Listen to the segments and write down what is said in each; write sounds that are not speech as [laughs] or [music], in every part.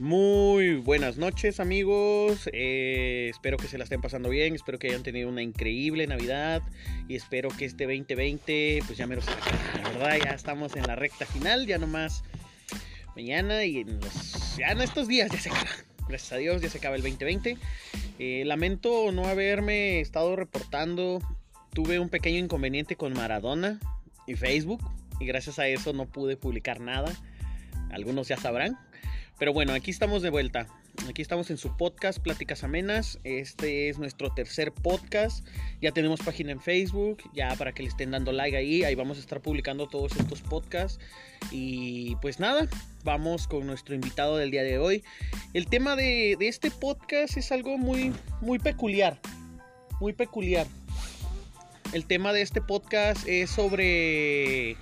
Muy buenas noches amigos, eh, espero que se la estén pasando bien, espero que hayan tenido una increíble Navidad y espero que este 2020 pues ya me lo la verdad ya estamos en la recta final, ya nomás mañana y en los, ya en estos días ya se acaba, gracias a Dios ya se acaba el 2020. Eh, lamento no haberme estado reportando, tuve un pequeño inconveniente con Maradona y Facebook y gracias a eso no pude publicar nada, algunos ya sabrán. Pero bueno, aquí estamos de vuelta. Aquí estamos en su podcast Pláticas Amenas. Este es nuestro tercer podcast. Ya tenemos página en Facebook, ya para que le estén dando like ahí. Ahí vamos a estar publicando todos estos podcasts. Y pues nada, vamos con nuestro invitado del día de hoy. El tema de, de este podcast es algo muy, muy peculiar. Muy peculiar. El tema de este podcast es sobre,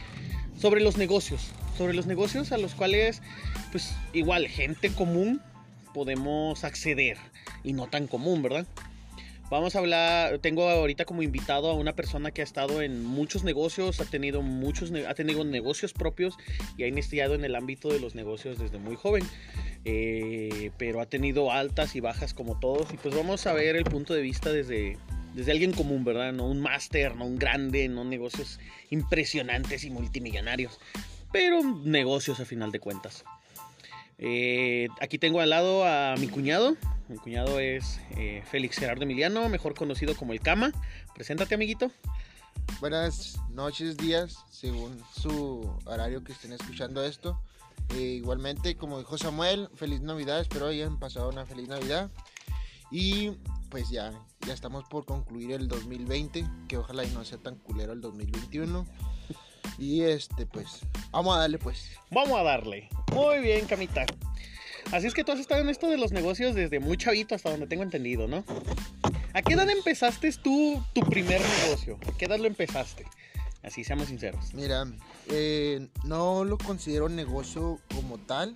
sobre los negocios. Sobre los negocios a los cuales pues igual, gente común podemos acceder y no tan común, ¿verdad? Vamos a hablar, tengo ahorita como invitado a una persona que ha estado en muchos negocios, ha tenido muchos, ha tenido negocios propios y ha iniciado en el ámbito de los negocios desde muy joven, eh, pero ha tenido altas y bajas como todos y pues vamos a ver el punto de vista desde, desde alguien común, ¿verdad? No un máster, no un grande, no negocios impresionantes y multimillonarios, pero negocios a final de cuentas. Eh, aquí tengo al lado a mi cuñado. Mi cuñado es eh, Félix Gerardo Emiliano, mejor conocido como el Cama. Preséntate, amiguito. Buenas noches, días, según su horario que estén escuchando esto. Eh, igualmente, como dijo Samuel, feliz Navidad. Espero hayan pasado una feliz Navidad. Y pues ya, ya estamos por concluir el 2020, que ojalá y no sea tan culero el 2021. Y este, pues, vamos a darle, pues. Vamos a darle. Muy bien, Camita. Así es que tú has estado en esto de los negocios desde muy chavito, hasta donde tengo entendido, ¿no? ¿A qué edad empezaste tú tu primer negocio? ¿A qué edad lo empezaste? Así seamos sinceros. Mira, eh, no lo considero negocio como tal.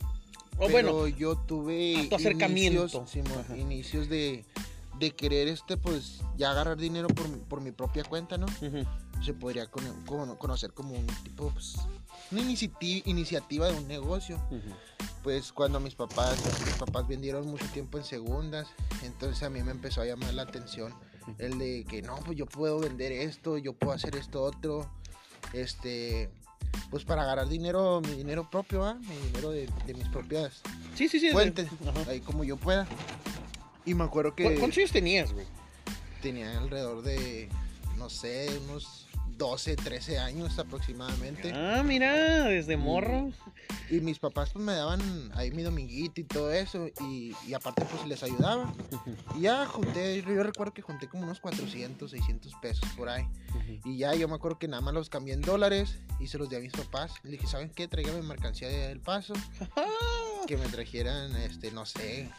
O bueno, yo tuve tu acercamiento. Inicios, inicios de, de, querer este, pues, ya agarrar dinero por, por mi propia cuenta, ¿no? se podría conocer como un tipo, pues, una iniciativa de un negocio. Pues cuando mis papás, mis papás vendieron mucho tiempo en segundas, entonces a mí me empezó a llamar la atención el de que no, pues yo puedo vender esto, yo puedo hacer esto otro, este, pues para ganar dinero, mi dinero propio, ¿ah? mi dinero de, mis propias sí, sí, sí, fuentes, ahí como yo pueda. Y me acuerdo que... ¿Cuántos años tenías, güey? Tenía alrededor de, no sé, unos 12, 13 años aproximadamente. Ah, mira, desde morro. Y, mis papás pues me daban ahí mi dominguito y todo eso. Y, aparte pues les ayudaba. [laughs] Y ya junté, yo recuerdo que junté como unos 400, 600 pesos por ahí. Y ya yo me acuerdo que nada más los cambié en dólares y se los di a mis papás. Le dije, ¿saben qué? Tráigame mercancía del paso. [laughs] que me trajeran, este, no sé,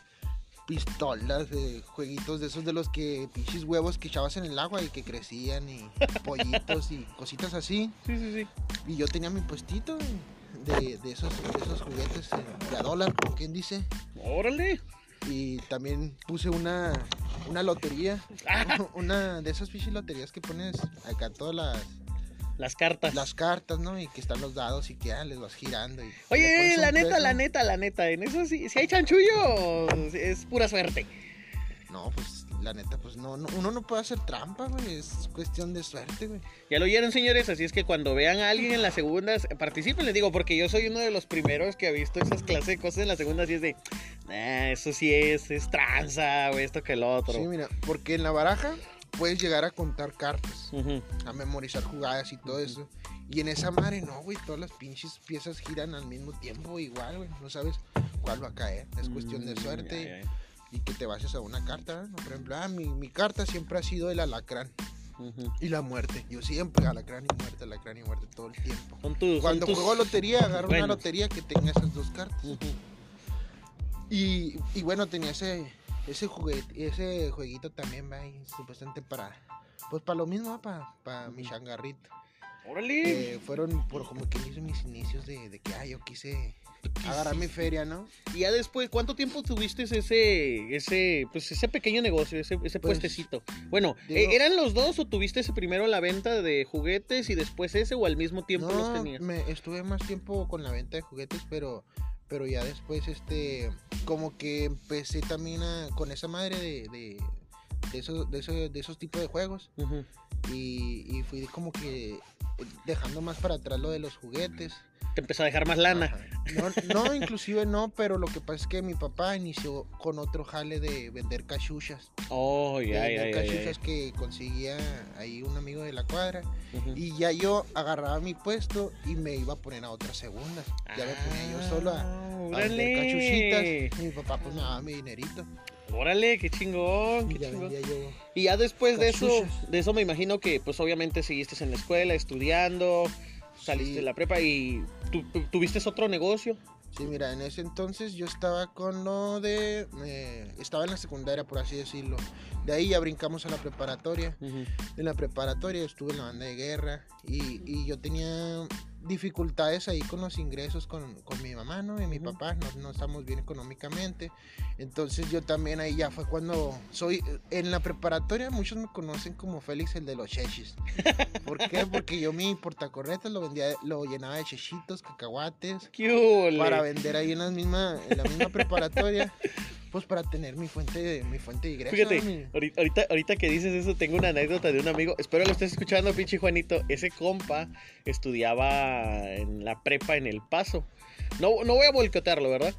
pistolas, de jueguitos de esos de los que pinches huevos que echabas en el agua y que crecían y [laughs] pollitos y cositas así. Sí, sí, sí. Y yo tenía mi puestito de, de esos, esos juguetes de a dólar, como quien dice. Órale. Y también puse una, una lotería, [laughs] una de esas pinches loterías que pones acá todas las las cartas. Las cartas, ¿no? Y que están los dados y que ya les vas girando. Y Oye, la neta, la neta, la neta. En eso sí, si hay chanchullo, es pura suerte. No, pues la neta, pues no, uno no puede hacer trampa, güey. Es cuestión de suerte, güey. Ya lo oyeron, señores. Así es que cuando vean a alguien en las segundas, participen, les digo, porque yo soy uno de los primeros que ha visto esas clases de cosas en las segundas y es de, eso sí es, es tranza, güey, esto que el otro. Sí, mira, porque en la baraja puedes llegar a contar cartas, a memorizar jugadas y todo eso. Y en esa madre no, güey, todas las pinches piezas giran al mismo tiempo igual, güey. No sabes cuál va a caer. Es cuestión de mm, suerte y que te bases a una carta. ¿no? Por ejemplo, ah, mi, carta siempre ha sido el alacrán. Y la muerte. Yo siempre alacrán y muerte, alacrán y muerte todo el tiempo. Cuando juego lotería, agarro una lotería que tenga esas dos cartas. y, y bueno, tenía ese, ese juguete, ese jueguito también va ahí supuestamente para, pues para lo mismo, para, para mi changarrito. ¡Órale! Eh, fueron por como que hice mis inicios de, de que, yo quise agarrar mi feria, ¿no? Y ya después, ¿cuánto tiempo tuviste ese, ese, pues ese pequeño negocio, ese, ese pues, puestecito? Bueno, ¿e-, ¿eran los dos o tuviste ese primero la venta de juguetes y después ese o al mismo tiempo los tenías? Me, estuve más tiempo con la venta de juguetes, pero Pero ya después, este, como que empecé también a, con esa madre de, de, de esos, de, esos, de esos tipos de juegos. y, y fui como que dejando más para atrás lo de los juguetes te empezó a dejar más lana. No, [laughs] inclusive no, pero lo que pasa es que mi papá inició con otro jale de vender cachuchas. Oh, ya, ya, ya. Cachuchas que conseguía ahí un amigo de la cuadra. Y ya yo agarraba mi puesto y me iba a poner a otra segunda. Ya me ponía yo solo a, a vender cachuchitas. Y mi papá pues me daba mi dinerito. Órale, qué chingón, qué chingón. y ya después de eso, de eso me imagino que pues obviamente seguiste en la escuela estudiando, saliste de la prepa y tuviste otro negocio. Sí, mira, en ese entonces yo estaba con lo de... Eh, estaba en la secundaria, por así decirlo. De ahí ya brincamos a la preparatoria. En la preparatoria estuve en la banda de guerra y, y yo tenía dificultades ahí con los ingresos con, con mi mamá, ¿no? Y mi papá, no, no, estamos bien económicamente. Entonces yo también ahí ya fue cuando soy, en la preparatoria muchos me conocen como Félix el de los chechis. [laughs] ¿Por qué? Porque yo mi portacorretas lo vendía, lo llenaba de chechitos, cacahuates. ¡Qué para vender ahí en la misma, en la misma preparatoria [laughs] pues para tener mi fuente de, mi fuente de ingresos. Fíjate, ahorita, ahorita que dices eso, tengo una anécdota de un amigo. Espero lo estés escuchando, pinche Juanito. Ese compa estudiaba en la prepa en El Paso. No, no voy a boicotearlo, ¿verdad?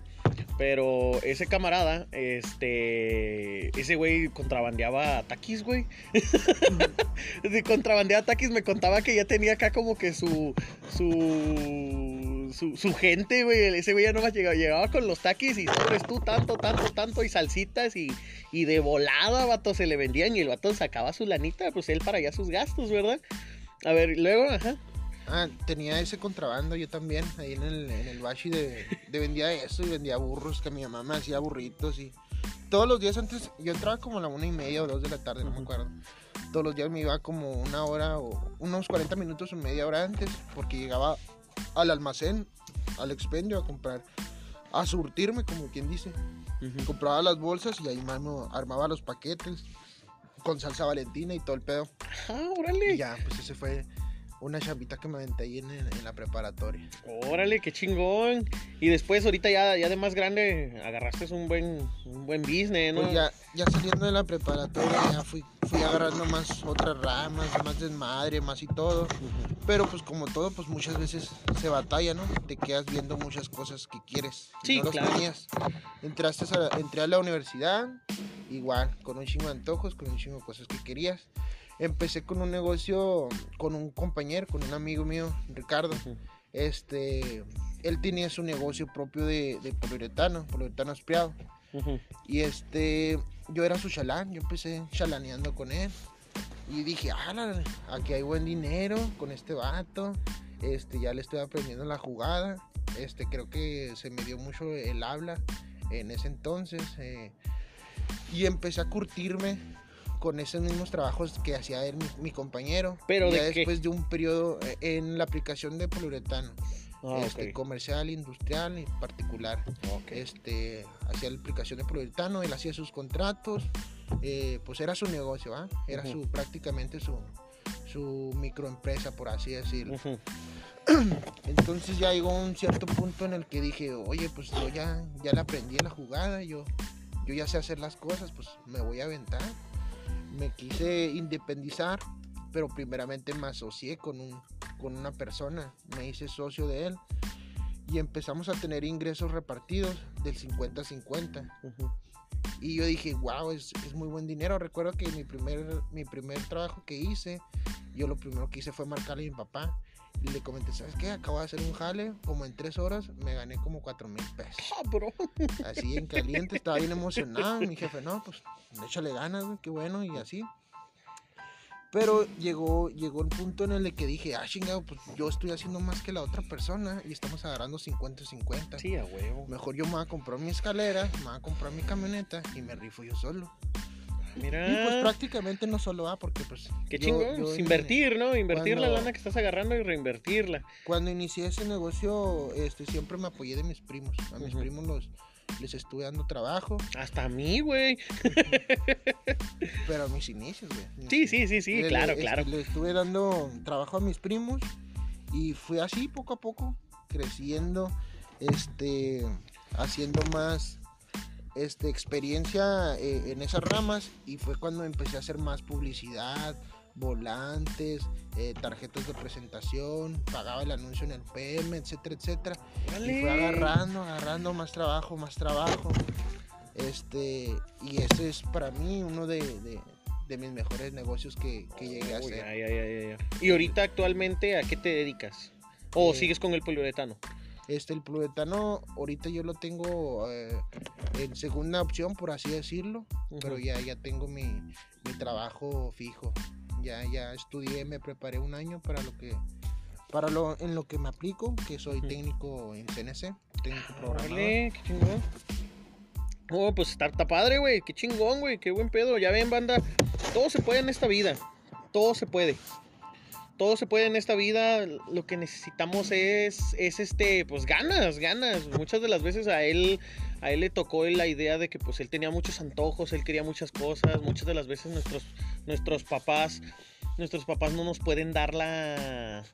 Pero ese camarada, este. Ese güey contrabandeaba taquis, güey. [laughs] de contrabandeaba taquis, me contaba que ya tenía acá como que su. su su, gente, güey. Ese güey ya no más llegaba, llegaba con los taquis y sabes tú tanto, tanto, tanto y salsitas y, y de volada, vato, se le vendían y el vato sacaba su lanita, pues él para allá sus gastos, ¿verdad? A ver, luego, ajá. Ah, tenía ese contrabando yo también, ahí en el, en el bashi de, de vendía eso y vendía burros, que mi mamá me hacía burritos y todos los días antes, yo entraba como a la una y media o dos de la tarde, no me acuerdo. Todos los días me iba como una hora o unos 40 minutos o media hora antes, porque llegaba al almacén, al expendio a comprar, a surtirme, como quien dice. Compraba las bolsas y ahí mano armaba los paquetes con salsa valentina y todo el pedo. Ah, órale. Y ya, pues ese fue una chambita que me aventé ahí en, la preparatoria. Órale, qué chingón. Y después, ahorita ya, ya de más grande, agarraste un buen, un buen business, ¿no? Pues ya, ya saliendo de la preparatoria, ya fui, fui agarrando más otras ramas, más desmadre, más y todo. Pero pues como todo, pues muchas veces se batalla, ¿no? Te quedas viendo muchas cosas que quieres. Sí, no claro. tenías. Entraste a, entré a la universidad, igual, con un chingo de antojos, con un chingo de cosas que querías empecé con un negocio con un compañero, con un amigo mío, Ricardo. Este, él tenía su negocio propio de, de poliuretano, poliuretano espiado. Y este, yo era su chalán, yo empecé chalaneando con él. Y dije, ah, aquí hay buen dinero con este vato. Este, ya le estoy aprendiendo la jugada. Este, creo que se me dio mucho el habla en ese entonces. Eh, y empecé a curtirme con esos mismos trabajos que hacía él, mi, compañero. Pero ya después de un periodo eh, en la aplicación de poliuretano. Ah, este, comercial, industrial y particular. Este, hacía la aplicación de poliuretano, él hacía sus contratos, eh, pues era su negocio, ¿ah? era su prácticamente su, su microempresa, por así decirlo. [clears throat] Entonces ya llegó un cierto punto en el que dije, oye, pues yo ya, ya le aprendí la jugada, yo, yo ya sé hacer las cosas, pues me voy a aventar me quise independizar, pero primeramente me asocié con, un, con una persona, me hice socio de él y empezamos a tener ingresos repartidos del 50-50. Y yo dije, wow, es, es, muy buen dinero. Recuerdo que mi primer, mi primer trabajo que hice, yo lo primero que hice fue marcarle a mi papá. Y le comenté, ¿sabes qué? Acabo de hacer un jale, como en tres horas me gané como cuatro mil pesos. Ah, bro. Así en caliente, estaba bien emocionado. Mi jefe, no, pues échale ganas, qué bueno, y así. Pero llegó, llegó el punto en el que dije, ah, chingado, pues yo estoy haciendo más que la otra persona y estamos agarrando 50-50. Sí, a huevo. Mejor yo me voy a comprar mi escalera, me voy a comprar mi camioneta y me rifo yo solo. Mira. Y pues prácticamente no solo va porque pues... Qué chingón, invertir, ¿no? Invertir la lana que estás agarrando y reinvertirla. Cuando inicié ese negocio, este, siempre me apoyé de mis primos. A mis primos los, les estuve dando trabajo. Hasta a mí, güey. [laughs] Pero a mis inicios, güey. Sí, sí, sí, sí, claro, claro. Le estuve dando trabajo a mis primos y fue así poco a poco, creciendo. este, haciendo más este, experiencia eh, en esas ramas y fue cuando empecé a hacer más publicidad, volantes, eh, tarjetas de presentación, pagaba el anuncio en el PM, etcétera, etcétera. Y fue agarrando, agarrando más trabajo, más trabajo. Este, y ese es para mí uno de, mis mejores negocios que, llegué a hacer. ¿Y ahorita actualmente a qué te dedicas? ¿O eh, sigues con el poliuretano? Este, el poliuretano ahorita yo lo tengo eh, en segunda opción, por así decirlo, pero ya, ya tengo mi, mi trabajo fijo. Ya, ya estudié, me preparé un año para lo que para lo en lo que me aplico, que soy técnico en CNC, técnico programador. qué chingón. Oh, pues está, está padre, güey. Qué chingón, güey. Qué buen pedo. Ya ven, banda. Todo se puede en esta vida. Todo se puede todo se puede en esta vida. Lo que necesitamos es, es este, pues ganas, ganas. Muchas de las veces a él, a él le tocó la idea de que pues él tenía muchos antojos, él quería muchas cosas. Muchas de las veces nuestros, nuestros papás, nuestros papás no nos pueden dar la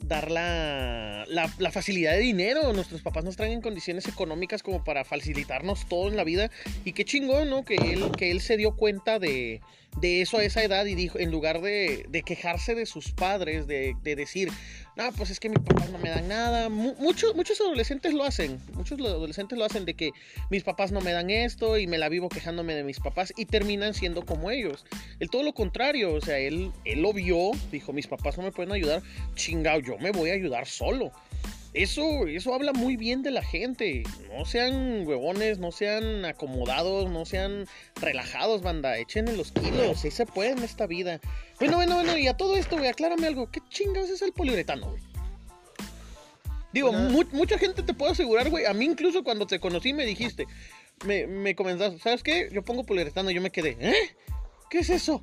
dar la, la, facilidad de dinero. Nuestros papás nos traen en condiciones económicas como para facilitarnos todo en la vida. Y qué chingón, ¿no? Que él, que él se dio cuenta de, de eso a esa edad y dijo, en lugar de, quejarse de sus padres, de, decir, no, pues es que mis papás no me dan nada. muchos, muchos adolescentes lo hacen, muchos adolescentes lo hacen de que mis papás no me dan esto y me la vivo quejándome de mis papás y terminan siendo como ellos. El todo lo contrario, o sea, él, él lo vio, dijo, mis papás no me pueden ayudar, chingado, yo me voy a ayudar solo. Eso, eso habla muy bien de la gente. No sean huevones, no sean acomodados, no sean relajados, banda. Echen los kilos, sí se puede en esta vida. Bueno, bueno, bueno, y a todo esto, güey, aclárame algo. ¿Qué chingados es el poliuretano, güey? Digo, mucha gente te puedo asegurar, güey. A mí incluso cuando te conocí me dijiste, me, me comenzaste, ¿sabes qué? Yo pongo poliuretano y yo me quedé, ¿eh? ¿Qué es eso?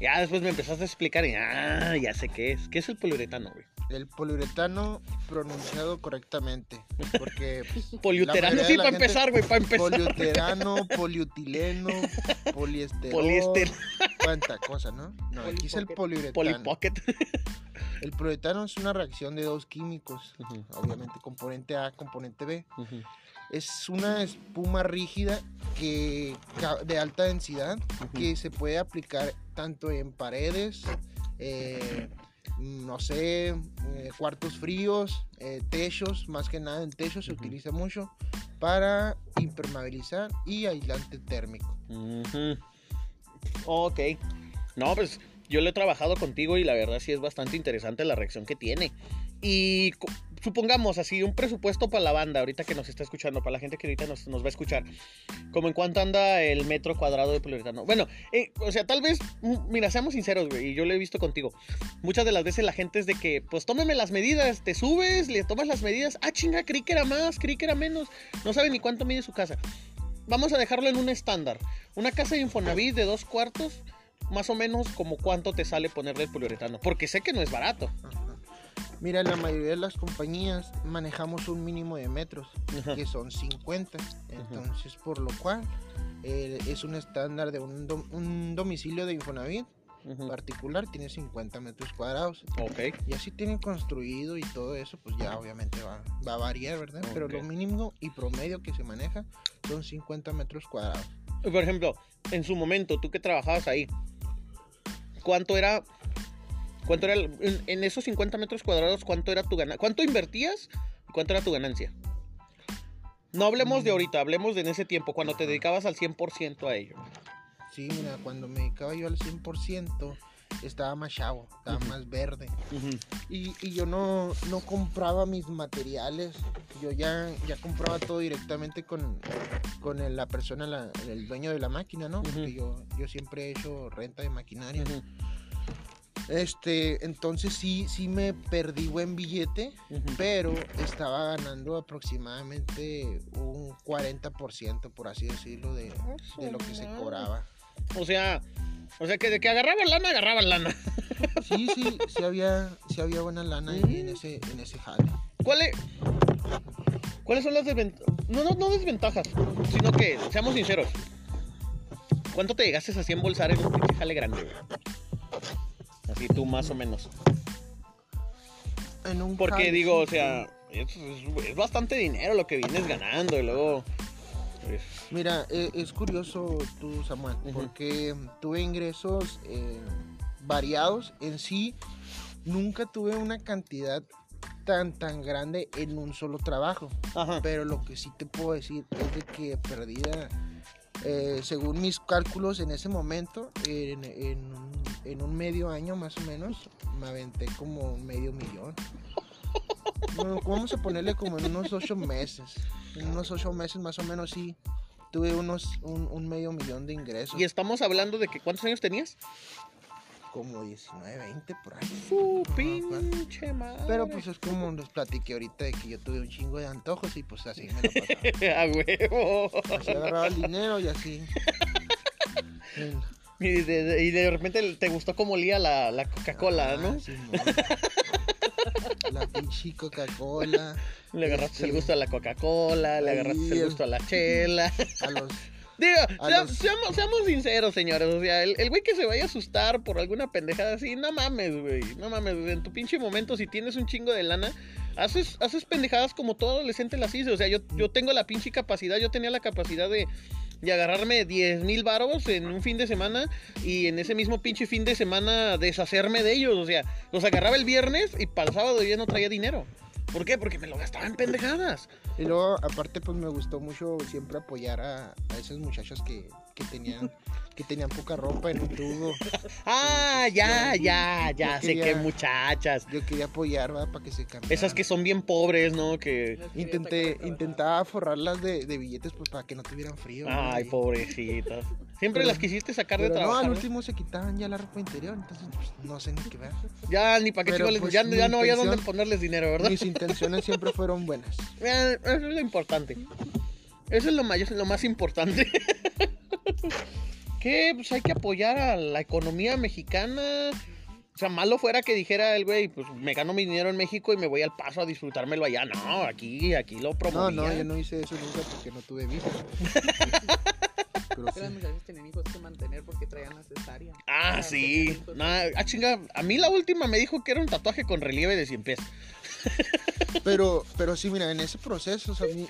Ya después me empezaste a explicar y, ah, ya sé qué es. ¿Qué es el poliuretano, güey? El poliuretano pronunciado correctamente. Porque. Pues, [laughs] Poliuterano, sí, para empezar, güey, para empezar. Poliuterano, [laughs] poliutileno, poliéster. Poliéster. [laughs] Cuánta cosa, ¿no? No, aquí es el poliuretano. Polipocket. El poliuretano es una reacción de dos químicos, obviamente componente A, componente B. Es una espuma rígida que, de alta densidad que se puede aplicar tanto en paredes, eh, no sé, eh, cuartos fríos, eh, techos, más que nada en techos se utiliza mucho para impermeabilizar y aislante térmico. Ok. No, pues yo lo he trabajado contigo y la verdad sí es bastante interesante la reacción que tiene. Y supongamos así, un presupuesto para la banda, ahorita que nos está escuchando, para la gente que ahorita nos, va a escuchar, como en cuánto anda el metro cuadrado de poliuretano. Bueno, eh, o sea, tal vez, mm, mira, seamos sinceros, güey, y yo lo he visto contigo. Muchas de las veces la gente es de que, pues tómeme las medidas, te subes, le tomas las medidas, ah, chinga, creí que era más, creí que era menos, no sabe ni cuánto mide su casa. Vamos a dejarlo en un estándar. Una casa de Infonavit de dos cuartos, más o menos como cuánto te sale ponerle el poliuretano, porque sé que no es barato. Mira, la mayoría de las compañías manejamos un mínimo de metros, que son 50. Entonces, por lo cual, eh, es un estándar de un, domicilio de Infonavit particular, tiene 50 metros cuadrados. Ok. Y así tienen construido y todo eso, pues ya obviamente va, va a variar, ¿verdad? Pero lo mínimo y promedio que se maneja son 50 metros cuadrados. Por ejemplo, en su momento, tú que trabajabas ahí, ¿cuánto era ¿Cuánto era en, esos 50 metros cuadrados, cuánto era tu ganancia? ¿Cuánto invertías y cuánto era tu ganancia? No hablemos de ahorita, hablemos de en ese tiempo, cuando te dedicabas al 100% a ello. Sí, mira, cuando me dedicaba yo al 100%, estaba más chavo, estaba más verde. y, yo no, no, compraba mis materiales, yo ya, ya compraba todo directamente con, con la persona, el dueño de la máquina, ¿no? Porque yo, yo siempre he hecho renta de maquinaria. Este, entonces sí, sí me perdí buen billete, pero estaba ganando aproximadamente un 40%, por así decirlo, de, lo que se cobraba. O sea, o sea que de que agarraban lana, agarraban lana. Sí, sí, sí había, sí había buena lana en ese, en ese jale. ¿Cuáles son las desventajas? No, no, no desventajas, sino que, seamos sinceros. ¿Cuánto te llegaste así a embolsar en un jale grande, y tú más o menos. Porque digo, o sea, Es, bastante dinero lo que vienes ganando y luego. pues, Mira, eh, es curioso tú, Samuel, porque tuve ingresos eh, variados. En sí, nunca tuve una cantidad tan, tan grande en un solo trabajo. Ajá. Pero lo que sí te puedo decir es de que perdía, eh, según mis cálculos en ese momento, en, en un, medio año más o menos, me aventé como medio millón. Bueno, vamos a ponerle como en unos ocho meses. En unos ocho meses más o menos sí. Tuve unos un, un medio millón de ingresos. Y estamos hablando de que ¿cuántos años tenías? Como 19, 20 por ahí. Su pinche madre. Pero pues es como les platiqué ahorita de que yo tuve un chingo de antojos y pues así me lo pasaba. [laughs] A huevo. Así agarraba el dinero y así. Y de, de- y de repente te gustó cómo olía la, la Coca-Cola, Ah, ¿no? Simón. La pinche Coca-Cola. Le agarraste este, el gusto a la Coca-Cola, le agarraste el- gusto a la chela. [laughs] A los. Digo, A sea- los- seamos, seamos sinceros, señores. O sea, el, el güey que se vaya a asustar por alguna pendejada así, no mames, güey. No mames, güey. En tu pinche momento, si tienes un chingo de lana, haces, haces pendejadas como todo adolescente las hice. O sea, yo, yo tengo la pinche capacidad, yo tenía la capacidad de, de agarrarme 10 mil varos en un fin de semana y en ese mismo pinche fin de semana deshacerme de ellos. O sea, los agarraba el viernes y para el sábado ya no traía dinero. ¿Por qué? Porque me lo gastaba en pendejadas. Y luego, aparte, pues me gustó mucho siempre apoyar a, a esos muchachos que, que tenían que tenían poca ropa en un tubo. Ah, ya, ya, ya, sé quería- que muchachas. Yo quería apoyar, ¿verdad? Para que se cambiaran. Esas que son bien pobres, ¿no? Que. Intenté, intentaba forrarlas de, de billetes pues para que no tuvieran frío. Ay, pobrecitas. Siempre Pero- las quisiste sacar de Pero no, al ¿no? último se quitaban ya la ropa interior, entonces pues, no sé ni qué ver. Ya ni para qué les- pues, ya, ya no había dónde ponerles dinero, ¿verdad? Mis intenciones siempre fueron buenas. [laughs] Eso es lo importante. Eso es lo, mayor, lo más importante. [laughs] que pues hay que apoyar a la economía mexicana. O sea, malo fuera que dijera el güey, pues me gano mi dinero en México y me voy al paso a disfrutármelo allá. No, aquí, aquí lo No, promovía. no, yo no hice eso nunca porque no tuve hijos. [laughs] Pero Que sí. las mujeres tenían hijos que mantener porque traían la cesárea. Ah, sí. Nah, ah, chinga. A mí la última me dijo que era un tatuaje con relieve de 100 pies. Pero, pero sí, mira, en ese proceso, o sea, a mí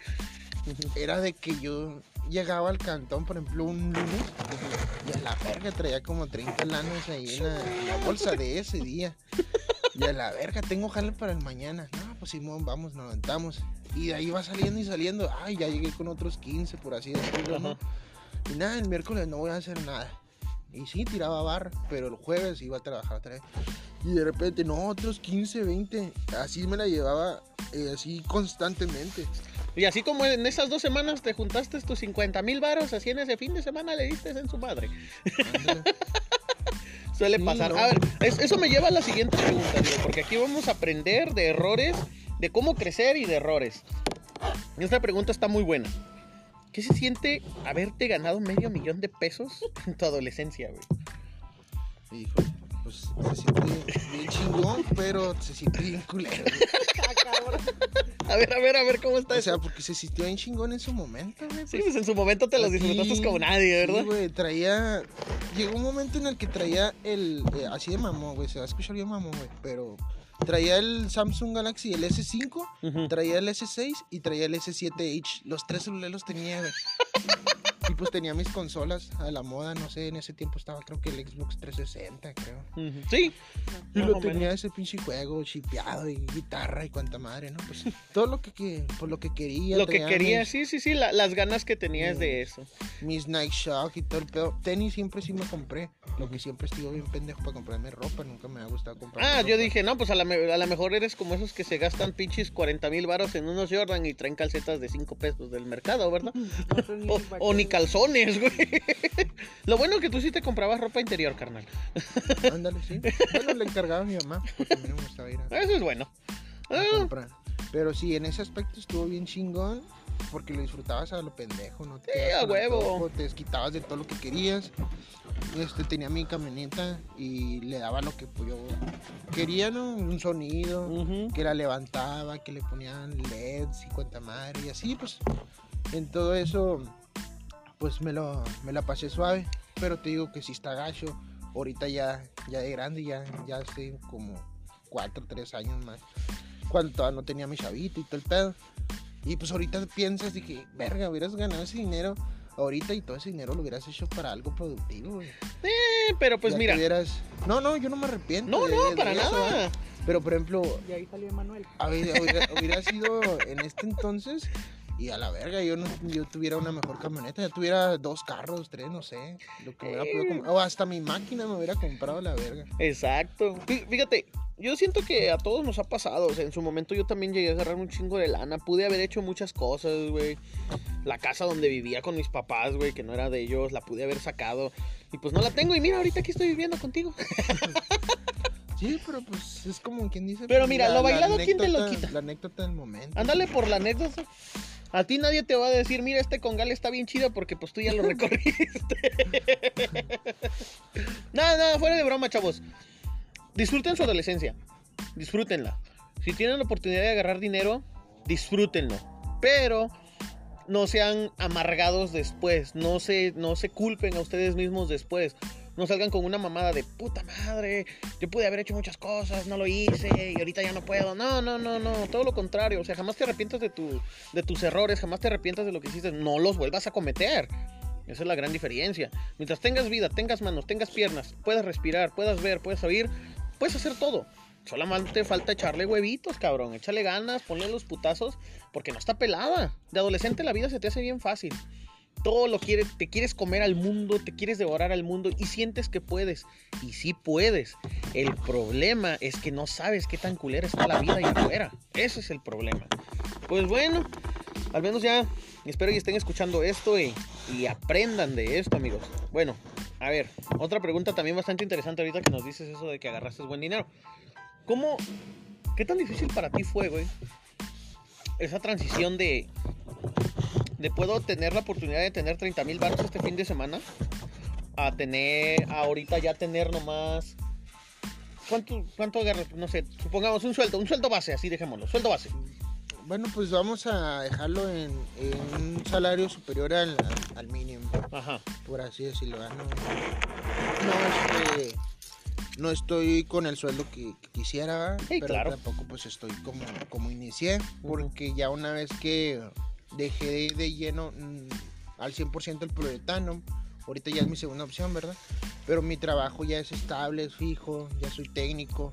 era de que yo llegaba al cantón, por ejemplo, un lunes, y a la verga traía como 30 lanas ahí en la, en la bolsa de ese día. Y a la verga, tengo jale para el mañana. No, pues Simón, vamos, nos levantamos. Y de ahí va saliendo y saliendo. Ay, ya llegué con otros 15, por así decirlo, ¿no? Y nada, el miércoles no voy a hacer nada. Y sí, tiraba barra, pero el jueves iba a trabajar otra vez. Y de repente, no, otros 15, 20. Así me la llevaba, eh, así constantemente. Y así como en esas dos semanas te juntaste tus 50 mil varos, así en ese fin de semana le diste en su madre. [laughs] Suele pasar. A ver, es- eso me lleva a la siguiente pregunta, digo, porque aquí vamos a aprender de errores, de cómo crecer y de errores. Y esta pregunta está muy buena. ¿Qué se siente haberte ganado medio millón de pesos en tu adolescencia, güey? Hijo, pues se siente bien chingón, pero se siente bien culero. [laughs] A ver, a ver, a ver cómo está O eso. sea, porque se sintió bien chingón en su momento, güey. Sí, pues en su momento te los disfrutaste como nadie, ¿verdad? Güey, traía. Llegó un momento en el que traía el. eh, así de mamón, güey. Se va a escuchar bien mamón, güey. Pero traía el Samsung Galaxy, el S5, Ujú. traía el S6 y traía el S7H. Los tres celulares los tenía, güey. [laughs] Y pues tenía mis consolas a la moda, no sé, en ese tiempo estaba creo que el Xbox 360, creo. Sí. Y lo tenía ese pinche juego chipeado y guitarra y cuanta madre, ¿no? Pues todo lo que, que por lo que quería. Lo que quería, mis- sí, sí, sí, la- las ganas que tenías de eso. mis Nike Shock y todo el pedo. Tenis siempre sí me compré. Lo que siempre estuve bien pendejo para comprarme ropa. Nunca me ha gustado comprar. Ah, yo dije, no, pues a la, a lo mejor eres como esos que se gastan pinches 40 mil varos en unos Jordan y traen calcetas de 5 pesos del mercado, ¿verdad? [laughs] No ni O, vaqueros. o ni calzones, güey. [laughs] Lo bueno que tú sí te comprabas ropa interior, carnal. [laughs] Ándale, sí. Bueno, le encargaba a mi mamá. Porque a mí me gustaba ir a, Eso es bueno. a Ah, comprar. Pero sí, en ese aspecto estuvo bien chingón. Porque lo disfrutabas a lo pendejo, ¿no? Te Sí, a huevo. Te desquitabas de todo lo que querías. Este, tenía mi camioneta y le daba lo que pues, yo quería, ¿no? Un sonido. que la levantaba, que le ponían LEDs y cuanta madre y así, pues en todo eso, pues me lo me la pasé suave, pero te digo que si está gacho, ahorita ya ya de grande, ya ya hace como 4, 3 años más. cuando todavía no tenía mi chavito y todo el pedo. Y pues ahorita piensas, dije, verga, hubieras ganado ese dinero ahorita y todo ese dinero lo hubieras hecho para algo productivo, güey. Eh, pero pues Ya mira. tuvieras- No, no, yo no me arrepiento. No, de- no, de para eso, nada. ¿eh? Pero por ejemplo, Y ahí salió hubiera, hubiera- hubiera sido en este entonces y a la verga, yo no yo tuviera una mejor camioneta, ya tuviera dos carros, tres, no sé, lo que hubiera podido comprar. O hasta mi máquina me hubiera comprado a la verga. Exacto. Fí- Fíjate, yo siento que a todos nos ha pasado. O sea, en su momento yo también llegué a agarrar un chingo de lana. Pude haber hecho muchas cosas, güey. La casa donde vivía con mis papás, güey, que no era de ellos, la pude haber sacado. Y pues no la tengo. Y mira, ahorita aquí estoy viviendo contigo. [laughs] Sí, pero pues es como quien dice. Pero pues, mira, la- lo la bailado, ¿quién te lo quita? La anécdota del momento. Ándale por la anécdota. A ti nadie te va a decir, mira, este congal está bien chido porque pues tú ya lo [laughs] recorriste. [laughs] nada, nada, fuera de broma, chavos. Disfruten su adolescencia. Disfrútenla. Si tienen la oportunidad de agarrar dinero, disfrútenlo. Pero no sean amargados después. No se, no se culpen a ustedes mismos después. No salgan con una mamada de puta madre. Yo pude haber hecho muchas cosas, no lo hice y ahorita ya no puedo. No, no, no, no. Todo lo contrario. O sea, jamás te arrepientas de, tu, de tus errores, jamás te arrepientas de lo que hiciste. No los vuelvas a cometer. Esa es la gran diferencia. Mientras tengas vida, tengas manos, tengas piernas, puedas respirar, puedas ver, puedas oír, puedes hacer todo. Solamente falta echarle huevitos, cabrón. Échale ganas, ponle los putazos, porque no está pelada. De adolescente la vida se te hace bien fácil. Todo lo quieres, te quieres comer al mundo, te quieres devorar al mundo y sientes que puedes. Y sí puedes. El problema es que no sabes qué tan culera está la vida allá afuera. Ese es el problema. Pues bueno, al menos ya espero que estén escuchando esto y, y aprendan de esto, amigos. Bueno, a ver, otra pregunta también bastante interesante ahorita que nos dices eso de que agarraste buen dinero. ¿Cómo, qué tan difícil para ti fue, güey? Esa transición de, de puedo tener la oportunidad de tener 30 mil baros este fin de semana a tener, a ahorita ya tener nomás... ¿Cuánto, ¿Cuánto agarras? No sé, supongamos un sueldo, un sueldo base, así dejémoslo, sueldo base. Bueno, pues vamos a dejarlo en, en un salario superior al, mínimo, Ajá. por así decirlo. No, no, este, no estoy con el sueldo que, que quisiera. Sí, pero claro. tampoco pues estoy como, como inicié, porque ya una vez que dejé de, de lleno mm, al 100% el proyectano, ahorita ya es mi segunda opción, ¿verdad? Pero mi trabajo ya es estable, es fijo, ya soy técnico.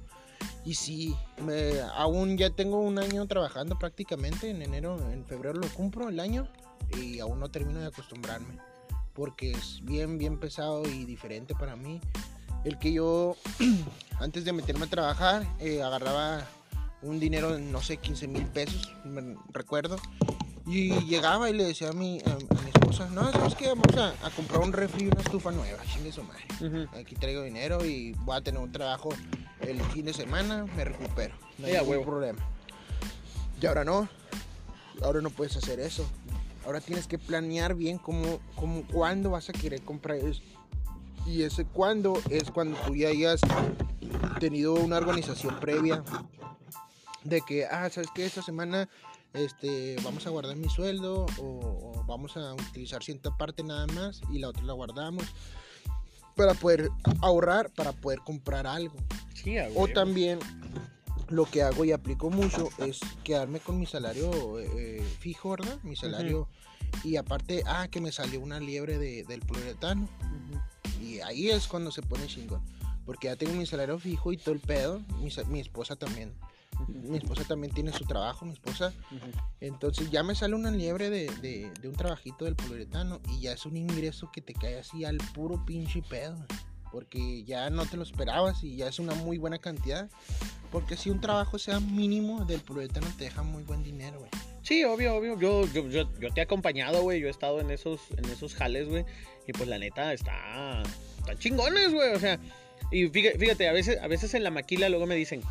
Y sí, me- aún ya tengo un año trabajando prácticamente. En enero, en febrero lo cumplo el año y aún no termino de acostumbrarme. Porque es bien, bien pesado y diferente para mí. El que yo, [clears throat] antes de meterme a trabajar, eh, agarraba un dinero, no sé, 15 mil pesos, me recuerdo. Y llegaba y le decía a mi, a, a mi esposa, no, ¿sabes qué? Vamos a, a comprar un refri y una estufa nueva, chingue su madre. Ujú. Aquí traigo dinero y voy a tener un trabajo el fin de semana, me recupero. No hay ningún huevo. problema. Y ahora no. Ahora no puedes hacer eso. Ahora tienes que planear bien cómo, cómo cuándo vas a querer comprar eso. Y ese cuándo es cuando tú ya hayas tenido una organización previa de que, ah, ¿sabes qué? Esta semana este, vamos a guardar mi sueldo o, o vamos a utilizar cierta parte nada más y la otra la guardamos para poder ahorrar, para poder comprar algo. Sí, O también lo que hago y aplico mucho es quedarme con mi salario eh, fijo, ¿verdad? Mi salario. Y aparte, ah, que me salió una liebre de- del poliuretano. Ujú. Y ahí es cuando se pone chingón. Porque ya tengo mi salario fijo y todo el pedo. Mi, mi esposa también. Mi esposa también tiene su trabajo, mi esposa. Ujú. Entonces ya me sale una liebre de, de- de un trabajito del poliuretano y ya es un ingreso que te cae así al puro pinche pedo. Porque ya no te lo esperabas y ya es una muy buena cantidad. Porque si un trabajo sea mínimo del poliuretano te deja muy buen dinero, güey. Sí, obvio, obvio. Yo, yo, yo, yo te he acompañado, güey. Yo he estado en esos, en esos jales, güey. Y pues la neta está. Están chingones, güey. O sea. Y fíjate, fíjate, a veces, a veces en la maquila luego me dicen.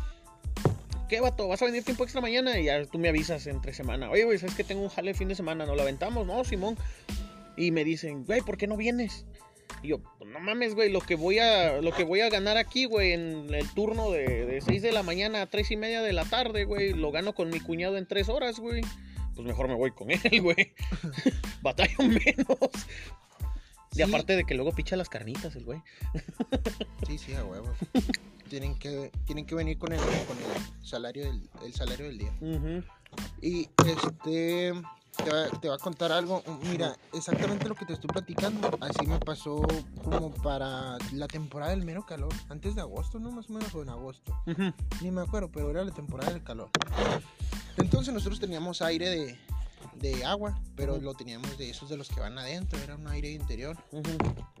¿Qué vato? ¿Vas a venir tiempo extra mañana? Y ya tú me avisas entre semana. Oye, güey, ¿sabes que tengo un jale fin de semana? ¿Nos lo aventamos? No, Simón. Y me dicen, güey, ¿por qué no vienes? Y yo, pues no mames, güey, lo que voy a, lo que voy a ganar aquí, güey, en el turno de, de 6 de la mañana a 3 y media de la tarde, güey, lo gano con mi cuñado en 3 horas, güey. Pues mejor me voy con [laughs] él, güey. [laughs] Batallo menos. Y aparte de que luego picha las carnitas el güey. Sí, sí, a huevos. tienen, que, tienen que venir con el, con el salario del, el salario del día. Y este te va, te va a contar algo. Mira, exactamente lo que te estoy platicando. Así me pasó como para la temporada del mero calor. Antes de agosto, ¿no? Más o menos, o en agosto. Ni me acuerdo, pero era la temporada del calor. Entonces nosotros teníamos aire de, de agua, pero Ujú. lo teníamos de esos de los que van adentro. Era un aire interior. Ujú.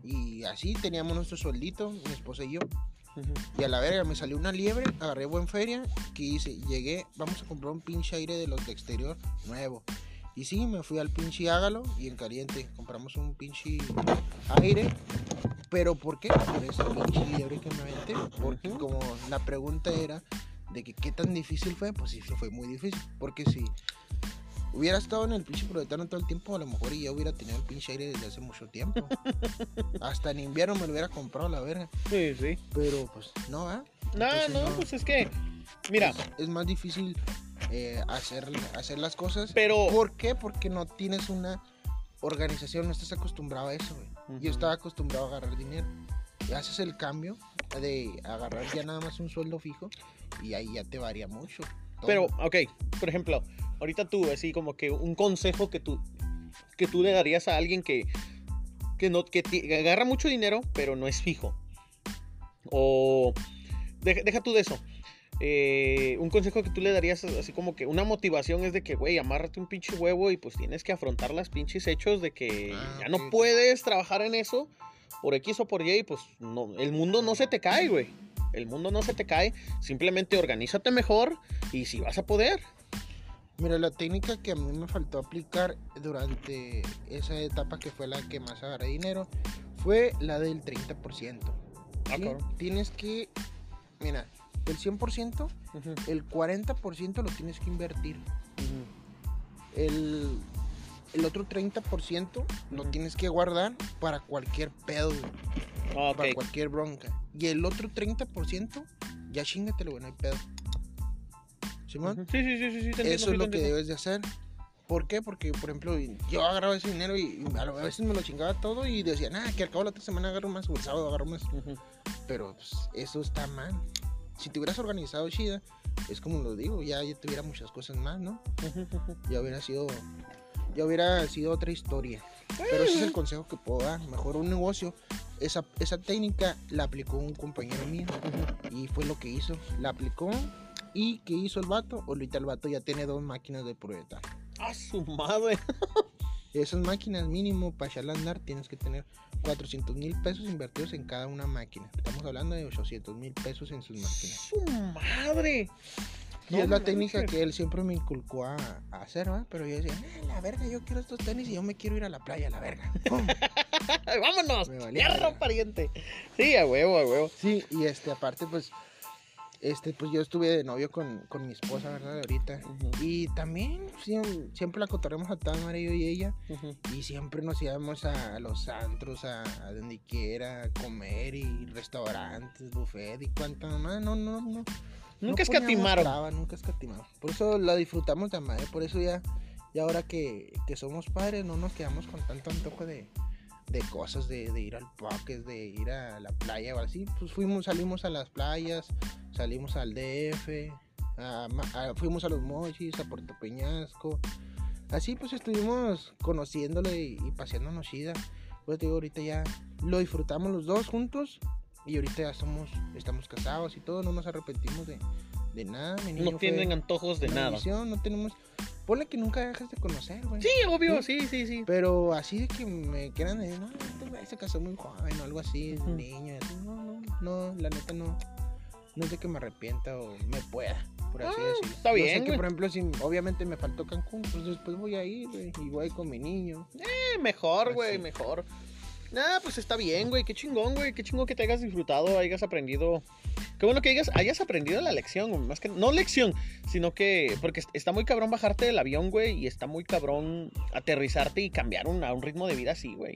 Y así teníamos nuestro sueldito, mi esposa y yo. Y a la verga me salió una liebre, agarré buen feria, que hice, llegué, vamos a comprar un pinche aire de los de exterior nuevo. Y sí, me fui al pinche Hágalo y en caliente compramos un pinche aire. Pero ¿por qué? Por esa pinche liebre que me aventé. Porque como la pregunta era de que qué tan difícil fue, pues sí, fue muy difícil. Porque si hubiera estado en el pinche proletano todo el tiempo, a lo mejor ya hubiera tenido el pinche aire desde hace mucho tiempo. [laughs] Hasta en invierno me lo hubiera comprado, la verga. Sí, sí. Pero pues no, ¿va? No, Entonces, no, pues es que, mira, es más difícil eh, hacer, hacer las cosas. pero... ¿Por qué? Porque no tienes una organización, no estás acostumbrado a eso, güey. Yo Ujú. estaba acostumbrado a agarrar dinero. Y haces el cambio de agarrar ya nada más un sueldo fijo y ahí ya te varía mucho. todo. Pero, ok, por ejemplo, ahorita tú, así como que un consejo que tú, que tú le darías a alguien que, que, no, que agarra mucho dinero, pero no es fijo. O, deja, deja tú de eso. Eh, un consejo que tú le darías, así como que una motivación es de que, güey, amárrate un pinche huevo y pues tienes que afrontar las pinches hechos de que Ah, ya no puedes trabajar en eso por X o por Y, y pues no, el mundo no se te cae, güey. El mundo no se te cae, simplemente organízate mejor y si vas a poder. Mira, la técnica que a mí me faltó aplicar durante esa etapa que fue la que más agarré dinero fue la del 30%. Ah. Tienes que, mira, del 100%, Ujú, el 40% lo tienes que invertir. El, el otro 30% lo Ujú. tienes que guardar para cualquier pedo, Ah, para cualquier bronca. Y el otro 30% ya chingatelo, güey, no hay pedo. ¿Simón? Sí, sí, sí, sí, sí, te entiendo, Eso es lo que debes de hacer. ¿Por qué? Porque, por ejemplo, yo agarraba ese dinero y a veces me lo chingaba todo y decía, nada, que al cabo de la otra semana agarro más o el sábado agarro más. Pero pues, eso está mal. Si te hubieras organizado chida, es como lo digo, ya, ya tuviera muchas cosas más, ¿no? Ya hubiera sido, ya hubiera sido otra historia. Pero ese es el consejo que puedo dar. Mejor un negocio. Esa, esa técnica la aplicó un compañero mío y fue lo que hizo. La aplicó y ¿qué hizo el vato? Ahorita el vato ya tiene dos máquinas de prueba. ¡Ah, su madre! [laughs] Esas máquinas mínimo para echarla a andar tienes que tener 400 mil pesos invertidos en cada una máquina. Estamos hablando de 800 mil pesos en sus máquinas. ¡Su madre! Y No es la técnica que él siempre me inculcó a, a hacer, ¿va? Pero yo decía, "Ah, la verga, yo quiero estos tenis y yo me quiero ir a la playa, la verga. [laughs] ¡Pum! ¡Ay, ¡Vámonos! ¡Hierro, pariente! Sí, a huevo, a huevo. Sí, y este, aparte, pues, este, pues yo estuve de novio con, con mi esposa, ¿verdad? Ahorita. Y también siempre, siempre la cotorremos a Tamara yo y ella. Y siempre nos íbamos a los antros, a, a donde quiera, a comer y restaurantes, buffet y cuánta mamá. No, no, no. Nunca no escatimaron. traba, nunca escatimamos. Por eso la disfrutamos de madre. Por eso ya, ya ahora que, que somos padres, no nos quedamos con tanto antojo de, de cosas, de, de ir al parque, de ir a la playa o así. Pues fuimos, salimos a las playas, salimos al DF, a fuimos a los mochis, a Puerto Peñasco. Así pues estuvimos conociéndole y, y paseándonos chida. Pues te digo, ahorita ya lo disfrutamos los dos juntos y ahorita ya somos, estamos casados y todo, no nos arrepentimos de, de nada. Mi niño No tienen antojos de nada. no tenemos... Ponle que nunca dejas de conocer, güey. Sí, obvio, sí, sí, sí. Pero así de que me quieran decir, no, este güey se casó muy joven o algo así, niño. así, No, no, no, la neta no. No de que me arrepienta o me pueda, por así Ah, decirlo. está Yo bien, sé que, por ejemplo, si obviamente me faltó Cancún, pues después voy a ir, güey, y voy con mi niño. Eh, mejor, güey, mejor. Nah, pues está bien, güey. Qué chingón, güey. Qué chingón que te hayas disfrutado, hayas aprendido. Qué bueno que hayas, hayas aprendido la lección, más que no lección, sino que porque est- está muy cabrón bajarte del avión, güey, y está muy cabrón aterrizarte y cambiar un, a un ritmo de vida así, güey.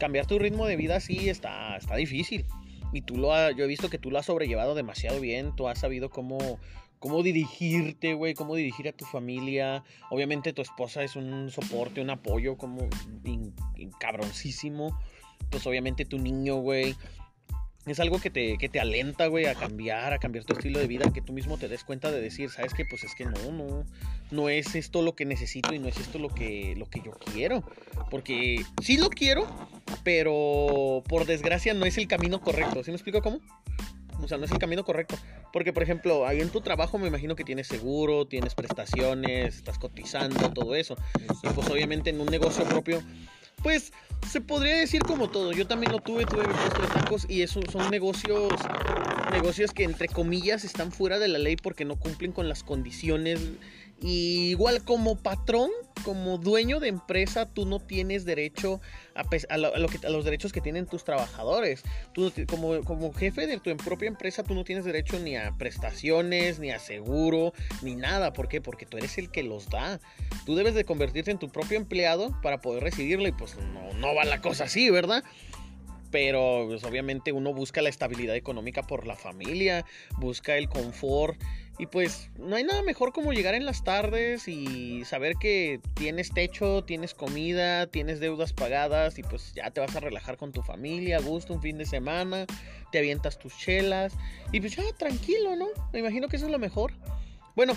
Cambiar tu ritmo de vida así está, está difícil. Y tú lo has, yo he visto que tú lo has sobrellevado demasiado bien. Tú has sabido cómo, cómo dirigirte, güey, cómo dirigir a tu familia. Obviamente tu esposa es un soporte, un apoyo como in- in- cabroncísimo. Pues obviamente tu niño, güey, es algo que te, que te alenta, güey, a cambiar, a cambiar tu estilo de vida, que tú mismo te des cuenta de decir, ¿sabes qué? Pues es que no, no, no es esto lo que necesito y no es esto lo que, lo que yo quiero. Porque sí lo quiero, pero por desgracia no es el camino correcto. ¿Sí me explico cómo? O sea, no es el camino correcto. Porque, por ejemplo, ahí en tu trabajo me imagino que tienes seguro, tienes prestaciones, estás cotizando, todo eso. Y pues obviamente en un negocio propio, pues se podría decir como todo. Yo también lo tuve, tuve mi puesto tacos y esos son negocios, negocios que entre comillas están fuera de la ley porque no cumplen con las condiciones. Igual como patrón, como dueño de empresa, tú no tienes derecho a, los derechos que tienen tus trabajadores. Tú, como, jefe de tu propia empresa, tú no tienes derecho ni a prestaciones, ni a seguro, ni nada. ¿Por qué? Porque tú eres el que los da. Tú debes de convertirte en tu propio empleado para poder recibirlo y pues no, no va la cosa así, ¿verdad? Pero pues, obviamente uno busca la estabilidad económica por la familia, busca el confort y pues no hay nada mejor como llegar en las tardes y saber que tienes techo, tienes comida, tienes deudas pagadas y pues ya te vas a relajar con tu familia, a gusto un fin de semana, te avientas tus chelas y pues ya tranquilo, ¿no? Me imagino que eso es lo mejor. Bueno,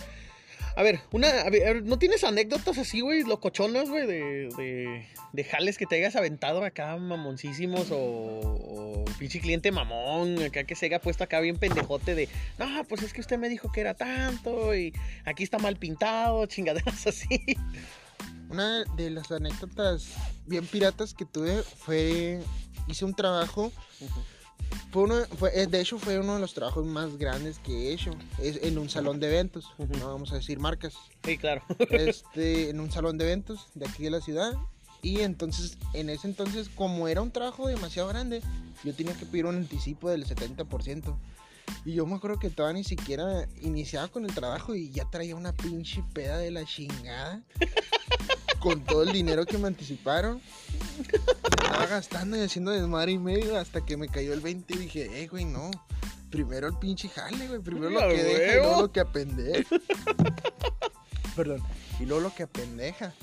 a ver, una, a ver, ¿no tienes anécdotas así, güey, locochonas, güey, de, de, de jales que te hayas aventado acá mamoncísimos o, o pinche cliente mamón, acá que se haya puesto acá bien pendejote de, no, pues es que usted me dijo que era tanto y aquí está mal pintado, chingaderas [laughs] así. Una de las anécdotas bien piratas que tuve fue, hice un trabajo, fue uno, fue, eh, de hecho fue uno de los trabajos más grandes que he hecho, es en un salón de eventos, no vamos a decir marcas, Sí, claro. este, [laughs] en un salón de eventos de aquí de la ciudad. Y entonces, en ese entonces, como era un trabajo demasiado grande, yo tenía que pedir un anticipo del 70%. Y yo me acuerdo que todavía ni siquiera iniciaba con el trabajo y ya traía una pinche peda de la chingada. [laughs] con todo el dinero que me anticiparon. Estaba gastando y haciendo desmadre y medio hasta que me cayó el 20 y dije, eh, güey, no. Primero el pinche jale, güey. Primero lo ¡A que deja y luego lo que apendeja. [laughs] Perdón. Y luego lo que apendeja.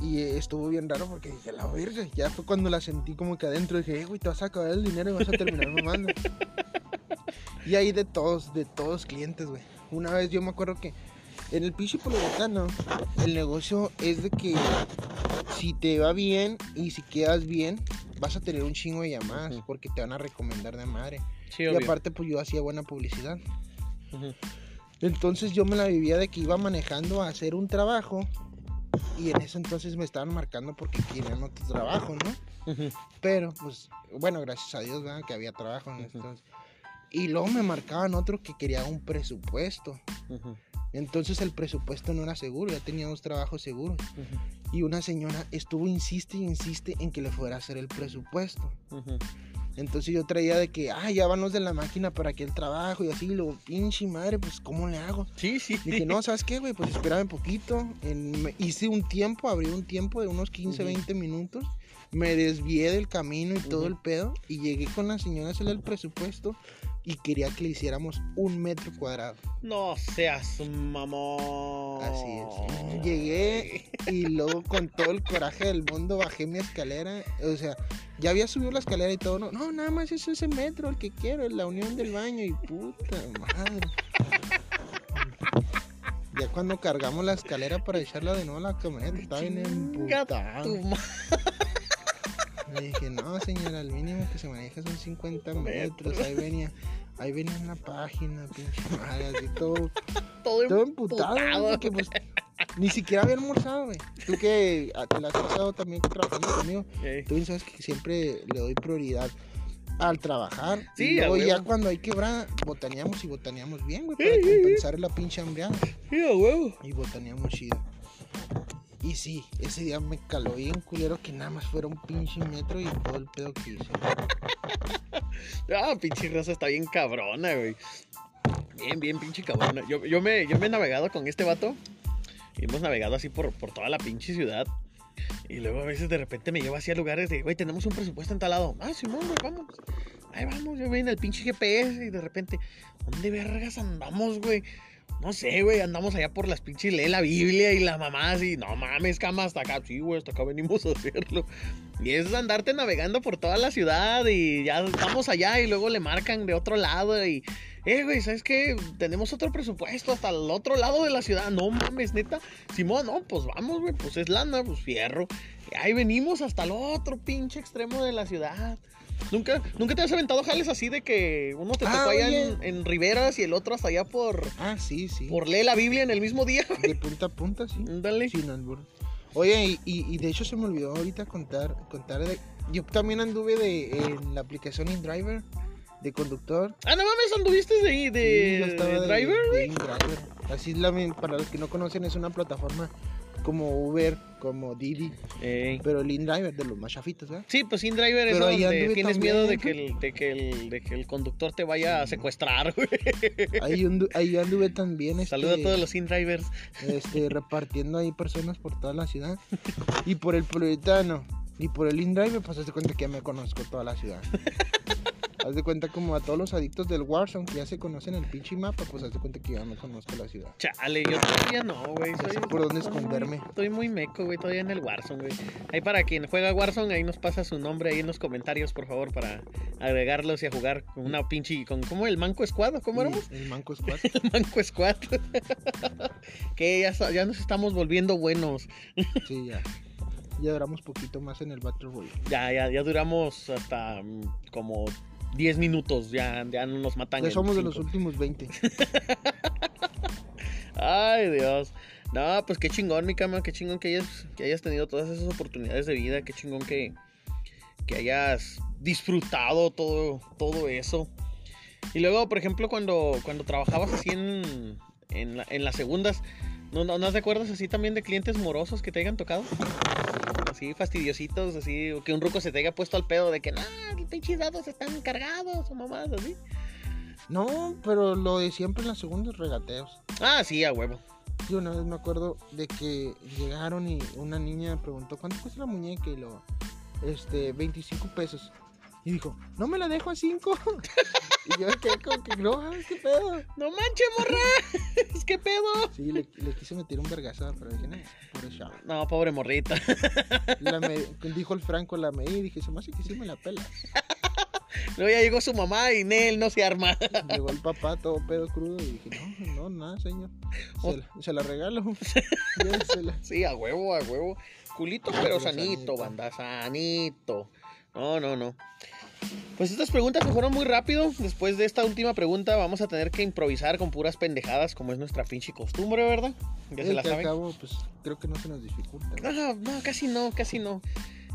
Y estuvo bien raro porque dije, la verga. Ya fue cuando la sentí como que adentro. Dije, eh, güey, te vas a acabar el dinero y vas a terminar mamando. [laughs] y ahí de todos, de todos clientes, güey. Una vez yo me acuerdo que en el pinche Polobotano, el negocio es de que si te va bien y si quedas bien, vas a tener un chingo de llamadas porque te van a recomendar de madre. Sí, Y obvio. aparte, pues yo hacía buena publicidad. Entonces yo me la vivía de que iba manejando a hacer un trabajo y en ese entonces me estaban marcando porque querían otro trabajo, ¿no? Pero, pues, bueno, gracias a Dios, ¿verdad? Que había trabajo en Ujú. entonces. Y luego me marcaban otro que quería un presupuesto. Entonces el presupuesto no era seguro, ya tenía dos trabajos seguros. Y una señora estuvo, insiste y insiste en que le fuera a hacer el presupuesto. Entonces yo traía de que, ah, ya van los de la máquina para que el trabajo y así, lo pinche madre, pues ¿cómo le hago? Sí, sí. Dije, no, ¿sabes qué, güey? Pues espérame un poquito. En- hice un tiempo, abrí un tiempo de unos 15, Ujú. 20 minutos. Me desvié del camino y todo el pedo. Y llegué con la señora a hacerle el presupuesto. Y quería que le hiciéramos un metro cuadrado. No seas mamón. Así es. Llegué y luego con todo el coraje del mundo bajé mi escalera. O sea, ya había subido la escalera y todo. No, no nada más es ese metro el que quiero, la unión del baño. Y puta madre. Ya cuando cargamos la escalera para echarla de nuevo a la camioneta, estaba bien emputado. Le dije, no señora, el mínimo que se maneja son 50 metros. Ahí venía, ahí venía una página, pinche madre, así todo Todo, todo emputado, güey, pues ni siquiera había almorzado, güey. Tú que ah, te la has pasado también trabajando conmigo, tú bien sabes que siempre le doy prioridad al trabajar. Sí, y luego ya cuando hay quebrada, botaneamos y botaneamos bien, güey, para sí, sí. compensar la pinche hambriada. Sí, a huevo. Y botaneamos chido. Y sí, ese día me caló bien culero que nada más fuera un pinche metro y todo el pedo que hice. [laughs] Ah, pinche raza está bien cabrona, güey. Bien, bien, pinche cabrona. Yo, yo, me, yo me he navegado con este vato. Y hemos navegado así por, por toda la pinche ciudad. Y luego a veces de repente me lleva así a lugares de, güey, tenemos un presupuesto en tal lado. Ah, Simón, güey, vamos. Ahí vamos, yo voy en el pinche GPS y de repente, ¿dónde vergas andamos, güey? No sé, güey, andamos allá por las pinches, lee la Biblia y la mamá así, no mames, cama, hasta acá, sí, güey, hasta acá venimos a hacerlo. Y es andarte navegando por toda la ciudad y ya estamos allá y luego le marcan de otro lado y, eh, güey, ¿sabes qué? Tenemos otro presupuesto hasta el otro lado de la ciudad, no mames, neta. Simón, no, pues vamos, güey, pues es lana, pues fierro. Y ahí venimos hasta el otro pinche extremo de la ciudad. ¿Nunca, ¿Nunca te has aventado jales así de que uno te Ah, tocó allá en, en Riberas y el otro hasta allá por, Ah, sí, sí. por leer la Biblia en el mismo día? De punta a punta, sí. Dale. Sin albur. Oye, y, y- y de hecho se me olvidó ahorita contar, contar de... Yo también anduve de, en la aplicación InDriver de conductor. Ah, no mames, anduviste de, Sí, de, yo estaba de de- driver, güey. Así la, para los que no conocen, es una plataforma como Uber, como Didi, Ey. pero el InDriver de los más chafitos, ¿verdad? Sí, pues sin driver es donde tienes también. miedo de que, el, de, que el, de que el conductor te vaya a secuestrar, güey. Ahí, andu- ahí anduve también. Este, Saluda a todos los sin drivers. este, [laughs] repartiendo ahí personas por toda la ciudad. Y por el Puritano y por el InDriver, pues de cuenta que ya me conozco toda la ciudad. [laughs] haz de cuenta como a todos los adictos del Warzone que ya se conocen el pinche mapa, pues haz de cuenta que ya me conozco la ciudad. Chale, yo todavía no, güey. No soy- sé por dónde muy- esconderme. Estoy muy meco, güey, todavía en el Warzone, güey. Ahí para quien juega Warzone, ahí nos pasa su nombre ahí en los comentarios, por favor, para agregarlos y a jugar con una pinche, con, ¿cómo? ¿El Manco Squad? ¿Cómo éramos? El Manco [laughs] Squad. El Manco Squad. [laughs] que ya, ya nos estamos volviendo buenos. Sí, ya. Ya duramos poquito más en el Battle Royale. Ya, ya, ya duramos hasta mm, como 10 minutos, ya, ya no nos matan. Ya somos de los últimos 20. [laughs] Ay, Dios. No, pues qué chingón, mi cama, qué chingón que hayas, que hayas tenido todas esas oportunidades de vida, qué chingón que, que hayas disfrutado todo, todo eso. Y luego, por ejemplo, cuando, cuando trabajabas así en, en, la- en las segundas, ¿no, no, ¿no te acuerdas así también de clientes morosos que te hayan tocado? Así fastidiositos, así, o que un ruco se te haya puesto al pedo de que, no, los pinches dados están cargados o mamás así. No, pero lo de siempre en las segundas regateos. Ah, sí, a huevo. Yo una vez me acuerdo de que llegaron y una niña preguntó cuánto cuesta la muñeca y lo este 25 pesos. Y dijo, "No me la dejo a 5." [laughs] y yo quedé como que no, qué pedo. No manches, morra. [laughs] es que pedo. Sí, le, le quise meter un vergazo, pero dije, "No, por eso." No, pobre morrita. [laughs] La me- dijo el Franco la medí y dije, "Se me hace que sí me la pelas." Luego ya llegó su mamá y Nel no se arma. Llegó el papá todo pedo crudo y dije, "No, no, nada, señor." Se, la, se la regalo. Sí, a huevo, a huevo. Culito, pero Pero sanito, sanito. banda, sanito. No, no, no. Pues estas preguntas se fueron muy rápido. Después de esta última pregunta vamos a tener que improvisar con puras pendejadas, como es nuestra pinche costumbre, ¿verdad? Ya se la saben. acabo, pues creo que no se nos dificulta. ¿no? No, no, casi no, casi no.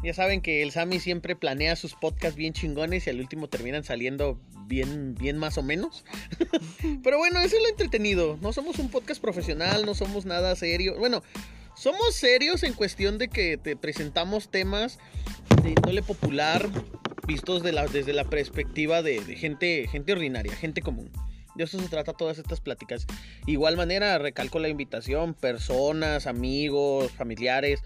Ya saben que el Sammy siempre planea sus podcasts bien chingones y al último terminan saliendo bien, bien más o menos. [laughs] Pero bueno, eso es lo entretenido. No somos un podcast profesional, no somos nada serio. Bueno, somos serios en cuestión de que te presentamos temas de índole popular vistos la, desde la perspectiva de, gente, gente ordinaria, gente común. De eso se trata todas estas pláticas. Igual manera, recalco la invitación, personas, amigos, familiares,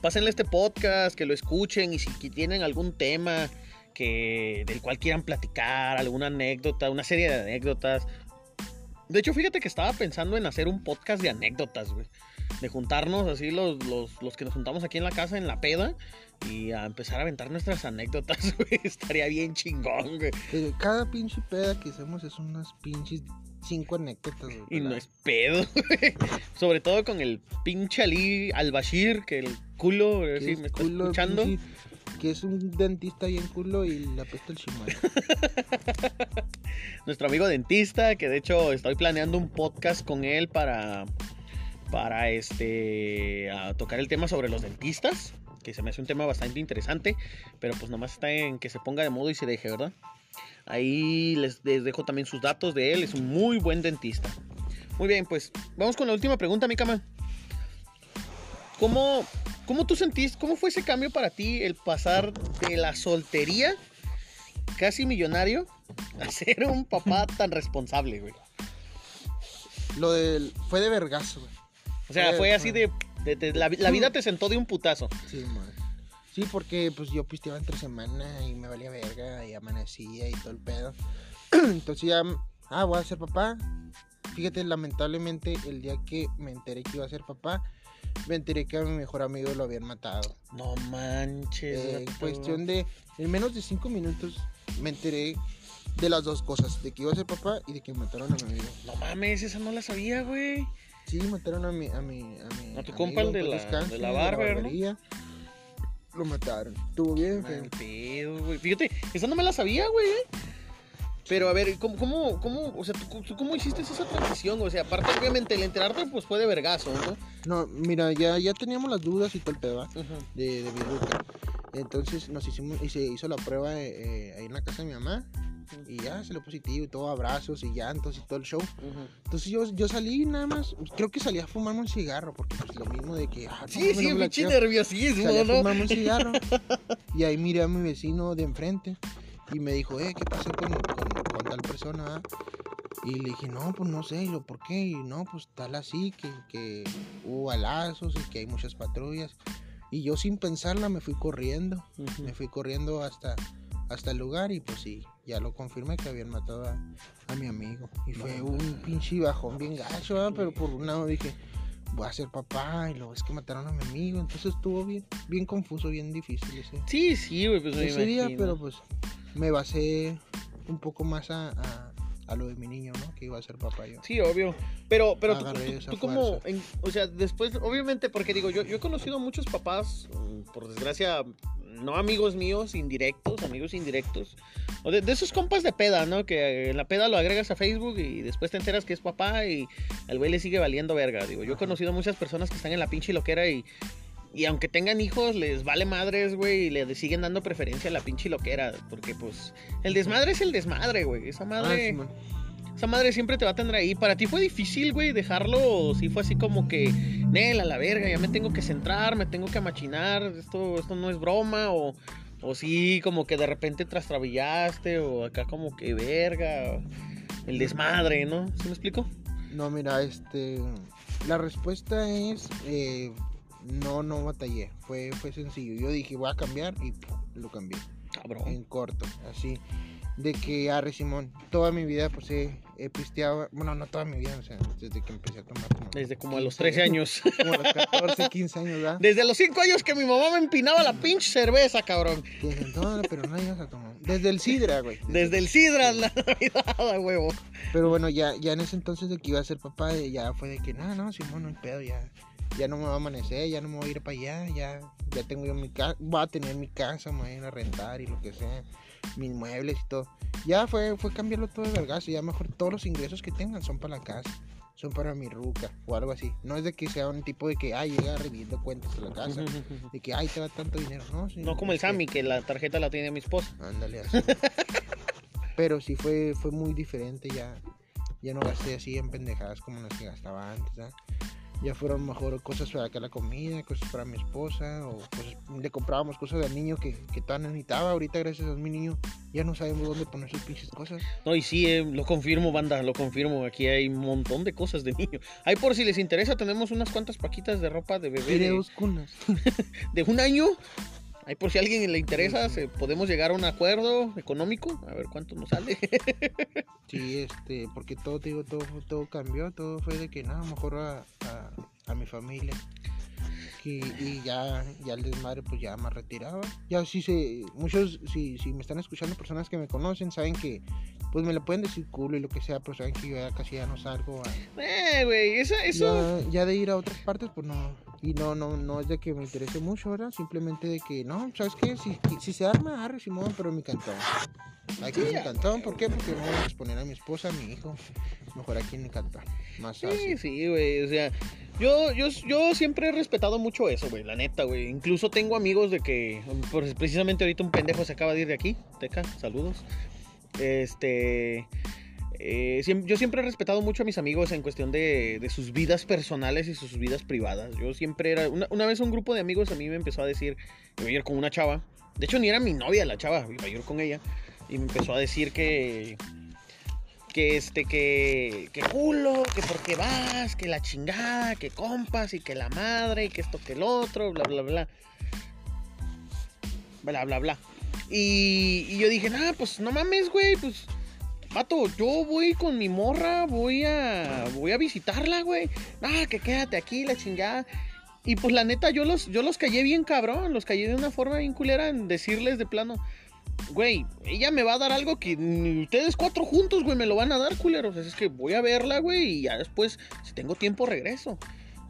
pásenle este podcast, que lo escuchen y si tienen algún tema que del cual quieran platicar, alguna anécdota, una serie de anécdotas. De hecho, fíjate que estaba pensando en hacer un podcast de anécdotas, güey. De juntarnos así los, los, los que nos juntamos aquí en la casa, en la peda, y a empezar a aventar nuestras anécdotas, [laughs] güey. Estaría bien chingón, güey. Cada pinche peda que hacemos es unas pinches cinco anécdotas. güey, Y no es pedo, [laughs] güey. Sobre todo con el pinche Ali al-Bashir, que el culo, si es me está culo, escuchando. pinche- que es un dentista bien culo y le apesta el chimal. [laughs] nuestro amigo dentista, que de hecho estoy planeando un podcast con él para, para este, tocar el tema sobre los dentistas, que se me hace un tema bastante interesante, pero pues nomás está en que se ponga de modo y se deje, ¿verdad? Ahí les, les dejo también sus datos de él, es un muy buen dentista. Muy bien, pues vamos con la última pregunta, mi cama. ¿Cómo, ¿Cómo tú sentís, cómo fue ese cambio para ti el pasar de la soltería, casi millonario, a ser un papá [laughs] tan responsable, güey? Lo del. Fue de vergazo, güey. O sea, fue así de... de- de- la, la vida te sentó de un putazo. Sí, madre. Sí, porque pues yo pisteaba entre semana y me valía verga y amanecía y todo el pedo. [clears throat] Entonces ya. Ah, voy a ser papá. fíjate, lamentablemente, el día que me enteré que iba a ser papá, me enteré que a mi mejor amigo lo habían matado. No manches. Eh, en cuestión de, en menos de cinco minutos, me enteré de las dos cosas, de que iba a ser papá y de que mataron a mi amigo. No mames, esa no la sabía, güey. Sí, mataron a mi, a mi, a mi A tu compa, el de la- descanse, de la barber, ¿no? barbería. Lo mataron. Estuvo bien, feo. pedo, güey. Fíjate, esa no me la sabía, güey. Pero a ver, ¿cómo, cómo, cómo, o sea, ¿tú, cómo hiciste esa transición? O sea, aparte, obviamente, el enterarte, pues fue de vergazo, ¿no? No, mira, ya, ya teníamos las dudas y todo el pedo, de, de Viruca. Entonces nos hicimos y se hizo la prueba eh, eh, ahí en la casa de mi mamá y ya salió positivo y todo, abrazos y llantos y todo el show. Entonces yo, yo salí nada más, creo que salí a fumarme un cigarro porque pues lo mismo de que... ah, Sí, sí, pinche nerviosismo, Salí a ¿no? fumarme un cigarro [laughs] y ahí miré a mi vecino de enfrente y me dijo, eh, ¿qué pasó con, persona? ah?" Y le dije, no, pues no sé, y lo, ¿por qué? Y no, pues tal así, que, que hubo balazos y que hay muchas patrullas. Y yo sin pensarla me fui corriendo, me fui corriendo hasta, hasta el lugar y pues sí, ya lo confirmé que habían matado a, a mi amigo. Y fue No. un pinche bajón bien gacho, ¿verdad? pero por un lado dije, voy a ser papá y luego es que mataron a mi amigo. Entonces estuvo bien, bien confuso, bien difícil ese, Sí, sí, güey, pues me ese día, pero pues me basé un poco más a, a, a lo de mi niño, ¿no? Que iba a ser papá yo. Sí, obvio. Pero, pero tú, Agarré tú- esa tú como, en- o sea, después, obviamente, porque digo, yo, yo he conocido muchos papás, mm, por desgracia, no amigos míos, indirectos, amigos indirectos, o de, de esos compas de peda, ¿no? Que en la peda lo agregas a Facebook y después te enteras que es papá y al güey le sigue valiendo verga. Digo, yo he conocido muchas personas que están en la pinche loquera y, y aunque tengan hijos, les vale madres, güey, y le siguen dando preferencia a la pinche loquera, porque pues el desmadre es el desmadre, güey. Esa Ah, madre... Esa madre siempre te va a tener ahí. ¿Para ti fue difícil, güey, dejarlo? ¿O sí fue así como que, Nel, a la verga, ya me tengo que centrar, me tengo que amachinar, esto, esto no es broma? O, o sí, como que de repente trastrabillaste, o acá como que verga, el desmadre, ¿no? ¿Sí me explico? No, mira, este. La respuesta es. eh, no, no batallé. Fue, fue sencillo. Yo dije, voy a cambiar y lo cambié. Cabrón. En corto, así. De que, arre Simón, toda mi vida, pues he, he pisteado. Bueno, no toda mi vida, o sea, desde que empecé a tomar. Como, Desde como a los 15 13 años. [laughs] Como a los 14, 15 años, ¿verdad? Desde los 5 años que mi mamá me empinaba la pinche cerveza, cabrón. Dicen, "No, pero no ibas a tomar. Desde el Sidra, güey. Desde el Sidra la Navidad, huevo. Pero bueno, ya, ya en ese entonces de que iba a ser papá, ya fue de que, no, no, Simón, no hay pedo, ya, ya no me va a amanecer, ya no me voy a ir para allá, ya, ya tengo yo mi casa, voy a tener mi casa, me voy a ir a rentar y lo que sea, mis muebles y todo. Ya fue, fue cambiarlo todo de vergazo, ya mejor todos los ingresos que tengan son para la casa, son para mi ruca o algo así. No es de que sea un tipo de que, ay, llega reviendo cuentas a la casa, [laughs] de que, ay, te da tanto dinero, no, sí, No como el que- Sammy, que la tarjeta la tiene mi esposa. Ándale así. Pero sí fue, fue muy diferente ya. Ya no gasté así en pendejadas como las que gastaba antes. ¿ah? Ya fueron mejor cosas para acá la comida, cosas para mi esposa, o cosas, le comprábamos cosas al niño que, que todavía necesitaba. Ahorita, gracias a mi niño, ya no sabemos dónde poner sus pinches cosas. No, y sí, eh, lo confirmo, banda, lo confirmo. Aquí hay un montón de cosas de niño. Ahí por si les interesa, tenemos unas cuantas paquitas de ropa de bebé Tiré de, dos cunas. [laughs] de un año. Ahí por si a alguien le interesa, se- podemos llegar a un acuerdo económico. A ver cuánto nos sale. [laughs] Sí, este, porque todo, digo, todo, todo cambió, todo fue de que nada, mejor a, a, a mi familia. Y, y ya, ya el desmadre pues ya más retirado. Ya sí se, muchos, si, si me están escuchando personas que me conocen, saben que pues me lo pueden decir culo y lo que sea, pero saben que yo ya casi ya no salgo a, eh, güey, eso, eso. ya, ya de ir a otras partes, pues no. Y no, no, no es de que me interese mucho, ¿verdad? Simplemente de que, no, ¿sabes qué? Si, si se arma, arre Simón, pero en mi cantón. Aquí en mi cantón, ¿por qué? Porque no voy a exponer a mi esposa, a mi hijo. Mejor aquí en mi cantón. Más Sí, fácil. sí, güey. O sea, yo, yo, yo siempre he respetado mucho eso, güey. La neta, güey. Incluso tengo amigos de que, pues, precisamente ahorita un pendejo se acaba de ir de aquí. Teca, saludos. Este. eh, yo siempre he respetado mucho a mis amigos en cuestión de, de sus vidas personales y sus vidas privadas. Yo siempre era. Una, una vez un grupo de amigos a mí me empezó a decir que iba a ir con una chava. De hecho, ni era mi novia la chava, iba a ir con ella. Y me empezó a decir que. Que este, que. Que culo, que por qué vas, que la chingada, que compas y que la madre y que esto que el otro, bla, bla, bla. Bla, bla, bla. Y, y yo dije, nah, pues no mames, güey, pues Vato, yo voy con mi morra, voy a voy a visitarla, güey. Ah, que quédate aquí, la chingada. Y pues la neta, yo los, yo los callé bien cabrón, los callé de una forma bien culera en decirles de plano, güey, ella me va a dar algo que ni ustedes cuatro juntos, güey, me lo van a dar, culeros. Es que voy a verla, güey, y ya después, si tengo tiempo, regreso.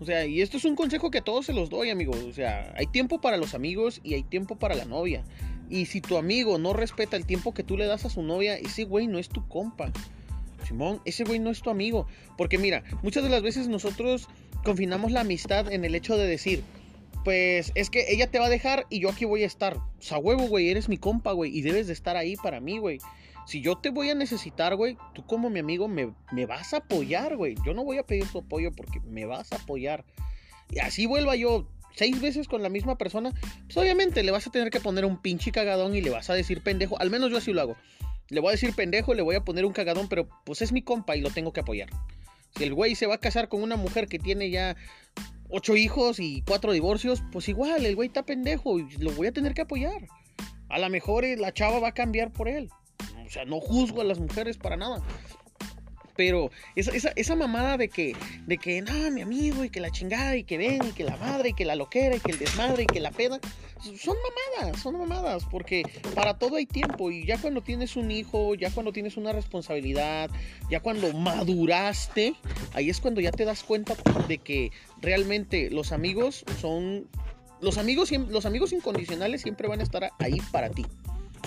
O sea, y esto es un consejo que a todos se los doy, amigos. O sea, hay tiempo para los amigos y hay tiempo para la novia. Y si tu amigo no respeta el tiempo que tú le das a su novia, ese güey no es tu compa. Simón, ese güey no es tu amigo. Porque mira, muchas de las veces nosotros confinamos la amistad en el hecho de decir, pues es que ella te va a dejar y yo aquí voy a estar. O sea, huevo, güey, eres mi compa, güey, y debes de estar ahí para mí, güey. Si yo te voy a necesitar, güey, tú como mi amigo me, me vas a apoyar, güey. Yo no voy a pedir tu apoyo porque me vas a apoyar. Y así vuelva yo seis veces con la misma persona, pues obviamente le vas a tener que poner un pinche cagadón y le vas a decir pendejo. Al menos yo así lo hago. Le voy a decir pendejo, le voy a poner un cagadón, pero pues es mi compa y lo tengo que apoyar. Si el güey se va a casar con una mujer que tiene ya ocho hijos y cuatro divorcios, pues igual, el güey está pendejo y lo voy a tener que apoyar. A lo mejor eh, la chava va a cambiar por él. O sea, no juzgo a las mujeres para nada. Pero esa, esa, esa, mamada de que, de que, no, mi amigo, y que la chingada, y que ven, y que la madre, y que la loquera, y que el desmadre, y que la peda, son mamadas, son mamadas, porque para todo hay tiempo, y ya cuando tienes un hijo, ya cuando tienes una responsabilidad, ya cuando maduraste, ahí es cuando ya te das cuenta de que realmente los amigos son, los amigos, los amigos incondicionales siempre van a estar ahí para ti,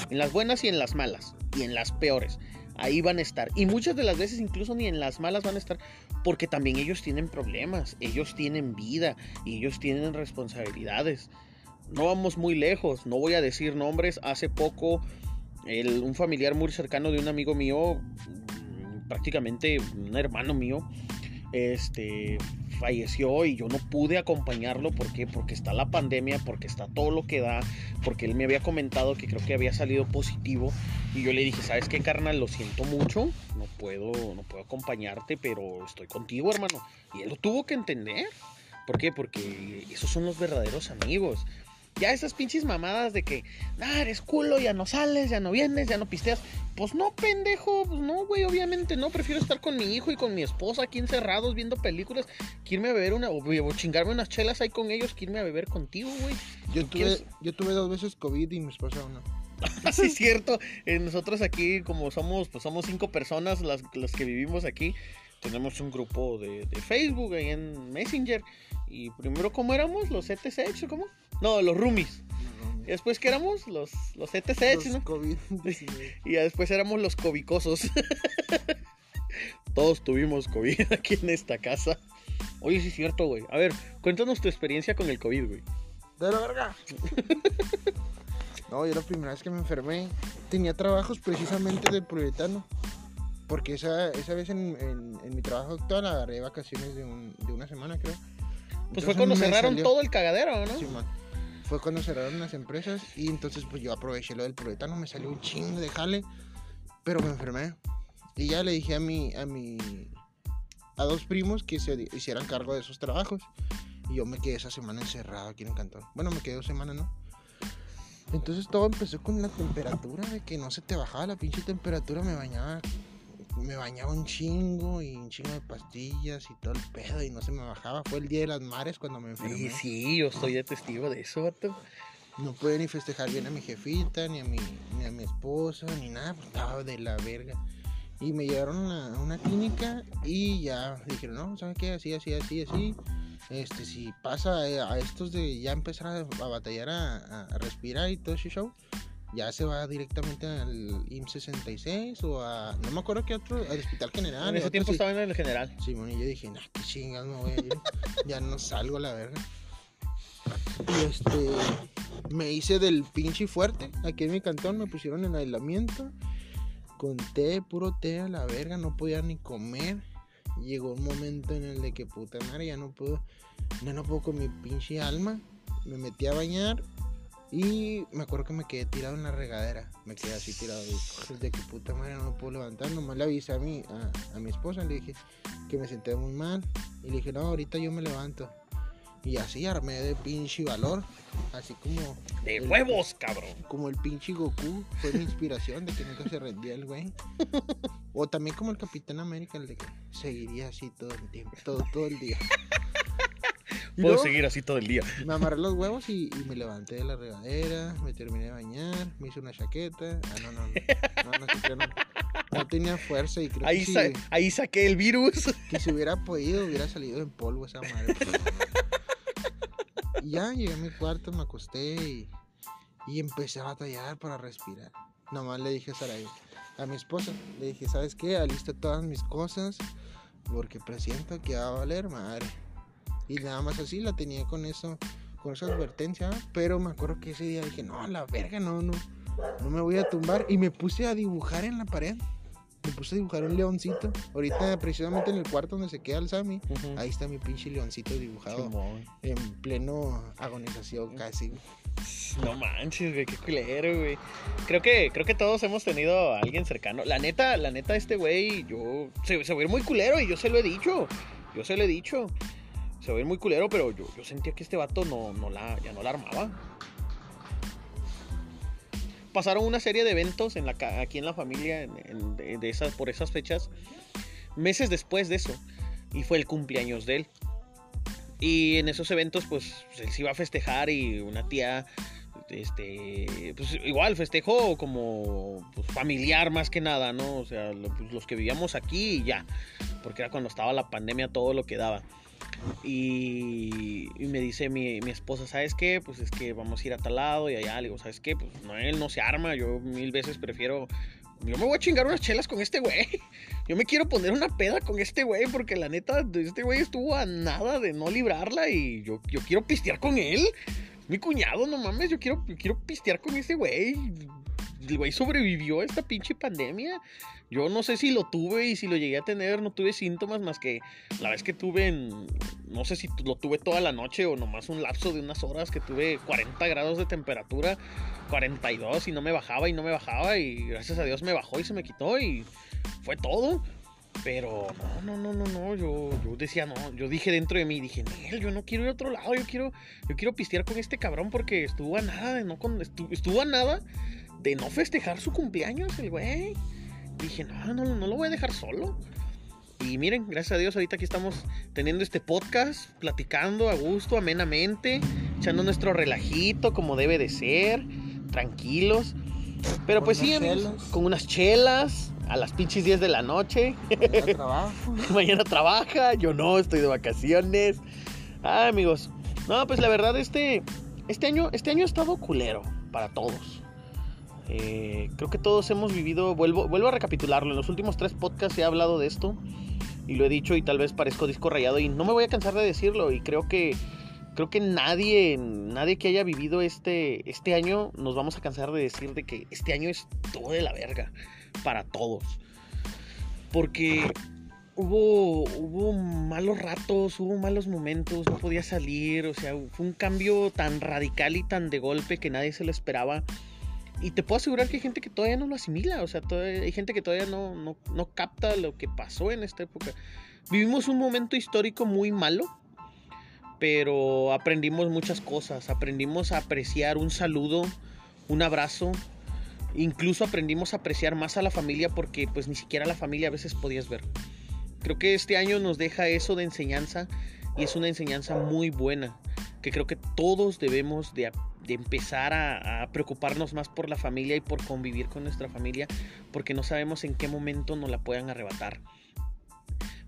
en las buenas y en las malas, y en las peores ahí van a estar. Y muchas de las veces incluso ni en las malas van a estar porque también ellos tienen problemas, ellos tienen vida y ellos tienen responsabilidades. No vamos muy lejos, no voy a decir nombres. Hace poco un familiar muy cercano de un amigo mío, prácticamente un hermano mío, este falleció y yo no pude acompañarlo ¿por porque está la pandemia, porque está todo lo que da, porque él me había comentado que creo que había salido positivo y yo le dije, "¿Sabes qué, carnal? Lo siento mucho, no puedo no puedo acompañarte, pero estoy contigo, hermano." Y él lo tuvo que entender. ¿Por qué? Porque esos son los verdaderos amigos. Ya esas pinches mamadas de que, ah, eres culo, ya no sales, ya no vienes, ya no pisteas. Pues no, pendejo, pues no, güey, obviamente no. Prefiero estar con mi hijo y con mi esposa aquí encerrados viendo películas que irme a beber una, o, chingarme unas chelas ahí con ellos que irme a beber contigo, güey. Yo tuve, yo tuve dos veces COVID y mi esposa una. [laughs] sí, es cierto. Eh, nosotros aquí, como somos, pues somos cinco personas las, las que vivimos aquí, tenemos un grupo de, de Facebook ahí en Messenger. Y primero, ¿cómo éramos? ¿Los ETC, cómo? No, los roomies. Y después, ¿qué éramos? Los, los ETC, los COVID [laughs] y después éramos los cobicosos. [laughs] Todos tuvimos COVID [laughs] aquí en esta casa. Oye, sí es cierto, güey. A ver, cuéntanos tu experiencia con el COVID, güey. De la verga. no, yo la primera vez que me enfermé tenía trabajos precisamente de proletano. Porque esa, esa vez en, en, mi trabajo actual agarré vacaciones de, un, de una semana, creo. Pues fue cuando cerraron todo el cagadero, ¿no? Sí, man. Fue cuando cerraron las empresas y entonces pues yo aproveché lo del proletano, me salió un chingo de jale, pero me enfermé. Y ya le dije a mi, a mi, a dos primos que se hicieran cargo de esos trabajos. Y yo me quedé esa semana encerrado aquí en Cantón. Bueno, me quedé dos semanas, ¿no? Entonces todo empezó con la temperatura, de que no se te bajaba la pinche temperatura, me bañaba me bañaba un chingo y un chingo de pastillas y todo el pedo y no se me bajaba. Fue el día de las mares cuando me enfermé. Sí, sí, yo estoy de testigo de eso, vato. No pude ni festejar bien a mi jefita, ni a mi, ni a mi esposa, ni nada, pues estaba de la verga. Y me llevaron a una clínica y ya dijeron, no, ¿sabes qué? Así, así, así, así. Este, si pasa a estos de ya empezar a, batallar a, a, respirar y todo ese show, ya se va directamente al IM 66 o a. No me acuerdo qué otro. Al Hospital General. En ese tiempo estaba en el General. Sí, bueno, y yo dije, nah, qué chingas me voy a ir. [laughs] ya no salgo, la verga. Y este. Me hice del pinche fuerte. Aquí en mi cantón me pusieron en aislamiento. Con té, puro té a la verga. No podía ni comer. Llegó un momento en el de que puta madre, ya no puedo. Ya no puedo con mi pinche alma. Me metí a bañar y me acuerdo que me quedé tirado en la regadera. Me quedé así tirado. De que puta madre no me puedo levantar. Nomás le avisé a mi, a, mi esposa. Le dije que me senté muy mal. Y le dije, no, ahorita yo me levanto. Y así armé de pinche valor. Así como. De huevos, cabrón. Como el pinche Goku. Fue mi inspiración de que nunca se rendía el güey. O también como el Capitán América, el de que seguiría así todo el tiempo, todo, todo el día. Puedo luego seguir así todo el día. Me amarré los huevos y, y me levanté de la regadera, me terminé de bañar, me hice una chaqueta. Ah, no, no, no. No, no, no, no tenía fuerza y creo Ahí, que, sa- si, ahí saqué el virus. que si hubiera podido hubiera salido en polvo esa madre. Y ya llegué a mi cuarto, me acosté y, y empecé a batallar para respirar. Nomás le dije a Saray, a mi esposa, le dije, ¿sabes qué? Alista todas mis cosas porque presiento que va a valer madre. Y nada más así la tenía con eso, con esa advertencia. Pero me acuerdo que ese día dije, no, la verga, no, no, no me voy a tumbar. Y me puse a dibujar en la pared. Me puse a dibujar un leoncito. Ahorita, precisamente en el cuarto donde se queda el Sammy, ahí está mi pinche leoncito dibujado en pleno agonización casi. No manches, güey, qué culero, güey. Creo que, creo que todos hemos tenido a alguien cercano. La neta, la neta, este güey, yo. Se, se va a ir muy culero y yo se lo he dicho. Yo se lo he dicho. Se ir muy culero, pero yo, yo sentía que este vato no, ya no la armaba. Pasaron una serie de eventos aquí en la familia en- en- por esas fechas. Meses después de eso. Y fue el cumpleaños de él. Y en esos eventos, pues, él se iba a festejar y una tía, este, pues igual festejo como pues, familiar más que nada, ¿no? O sea, lo- pues, los que vivíamos aquí y ya, porque era cuando estaba la pandemia todo lo que daba. Y, y me dice mi, mi esposa, ¿sabes qué? Pues es que vamos a ir a tal lado y allá. Le digo, ¿sabes qué? Pues no, él no se arma, yo mil veces prefiero... Yo me voy a chingar unas chelas con este güey. [laughs] Yo me quiero poner una peda con este güey porque la neta, este güey estuvo a nada de no librarla y yo, yo quiero pistear con él. Mi cuñado, no mames, yo quiero, yo quiero pistear con ese güey. El güey sobrevivió a esta pinche pandemia. Yo no sé si lo tuve y si lo llegué a tener, no tuve síntomas más que la vez que tuve en, no sé si lo tuve toda la noche o nomás un lapso de unas horas que tuve 40 grados de temperatura, 42 y no me bajaba y no me bajaba y gracias a Dios me bajó y se me quitó y fue todo. Pero no, no, no, no, no, yo, yo decía no, yo dije dentro de mí, dije, Nel, yo no quiero ir a otro lado, yo quiero, yo quiero pistear con este cabrón porque estuvo a nada no, con, estu- estuvo a nada de no festejar su cumpleaños, el güey. Dije, no, no, no lo voy a dejar solo. Y miren, gracias a Dios, ahorita aquí estamos teniendo este podcast, platicando a gusto, amenamente, echando nuestro relajito como debe de ser, tranquilos. Pero Con pues sí, amigos, con unas chelas a las pinches 10 de la noche. A trabajo. [laughs] Mañana trabaja, yo no, estoy de vacaciones. Ah, amigos. No, pues la verdad, este, este año, este año ha estado culero para todos. Eh, creo que todos hemos vivido, vuelvo, vuelvo a recapitularlo, en los últimos tres podcasts he hablado de esto y lo he dicho y tal vez parezco disco rayado y no me voy a cansar de decirlo y creo que creo que nadie, nadie que haya vivido este, este año nos vamos a cansar de decir de que este año es todo de la verga para todos. Porque hubo, hubo malos ratos, hubo malos momentos, no podía salir, o sea, fue un cambio tan radical y tan de golpe que nadie se lo esperaba. Y te puedo asegurar que hay gente que todavía no lo asimila, o sea, hay gente que todavía no, no, no capta lo que pasó en esta época. Vivimos un momento histórico muy malo, pero aprendimos muchas cosas. Aprendimos a apreciar un saludo, un abrazo. Incluso aprendimos a apreciar más a la familia porque pues ni siquiera la familia a veces podías ver. Creo que este año nos deja eso de enseñanza y es una enseñanza muy buena que creo que todos debemos de, de empezar a, preocuparnos más por la familia y por convivir con nuestra familia porque no sabemos en qué momento nos la puedan arrebatar.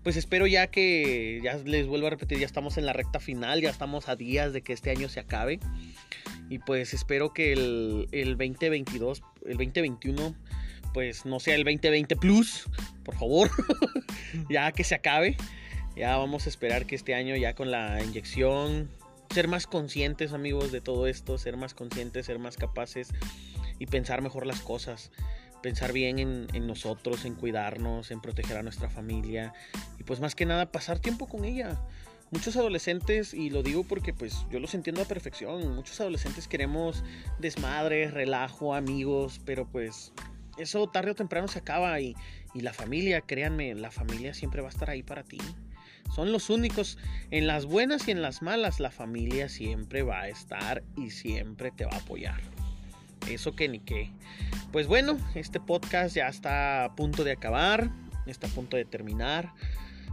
Pues espero ya que, ya les vuelvo a repetir, ya estamos en la recta final, ya estamos a días de que este año se acabe. Y pues espero que el, el 2022, el 2021, pues no sea el 2020 plus, por favor, [laughs] ya que se acabe. Ya vamos a esperar que este año ya con la inyección, ser más conscientes amigos de todo esto, ser más conscientes, ser más capaces y pensar mejor las cosas. Pensar bien en, nosotros, en cuidarnos, en proteger a nuestra familia y pues más que nada pasar tiempo con ella muchos adolescentes, y lo digo porque pues yo los entiendo a perfección, muchos adolescentes queremos desmadre, relajo, amigos, pero pues eso tarde o temprano se acaba y, y la familia, créanme, la familia siempre va a estar ahí para ti. Son los únicos, en las buenas y en las malas, la familia siempre va a estar y siempre te va a apoyar. Eso que ni qué. Pues bueno, este podcast ya está a punto de acabar, está a punto de terminar.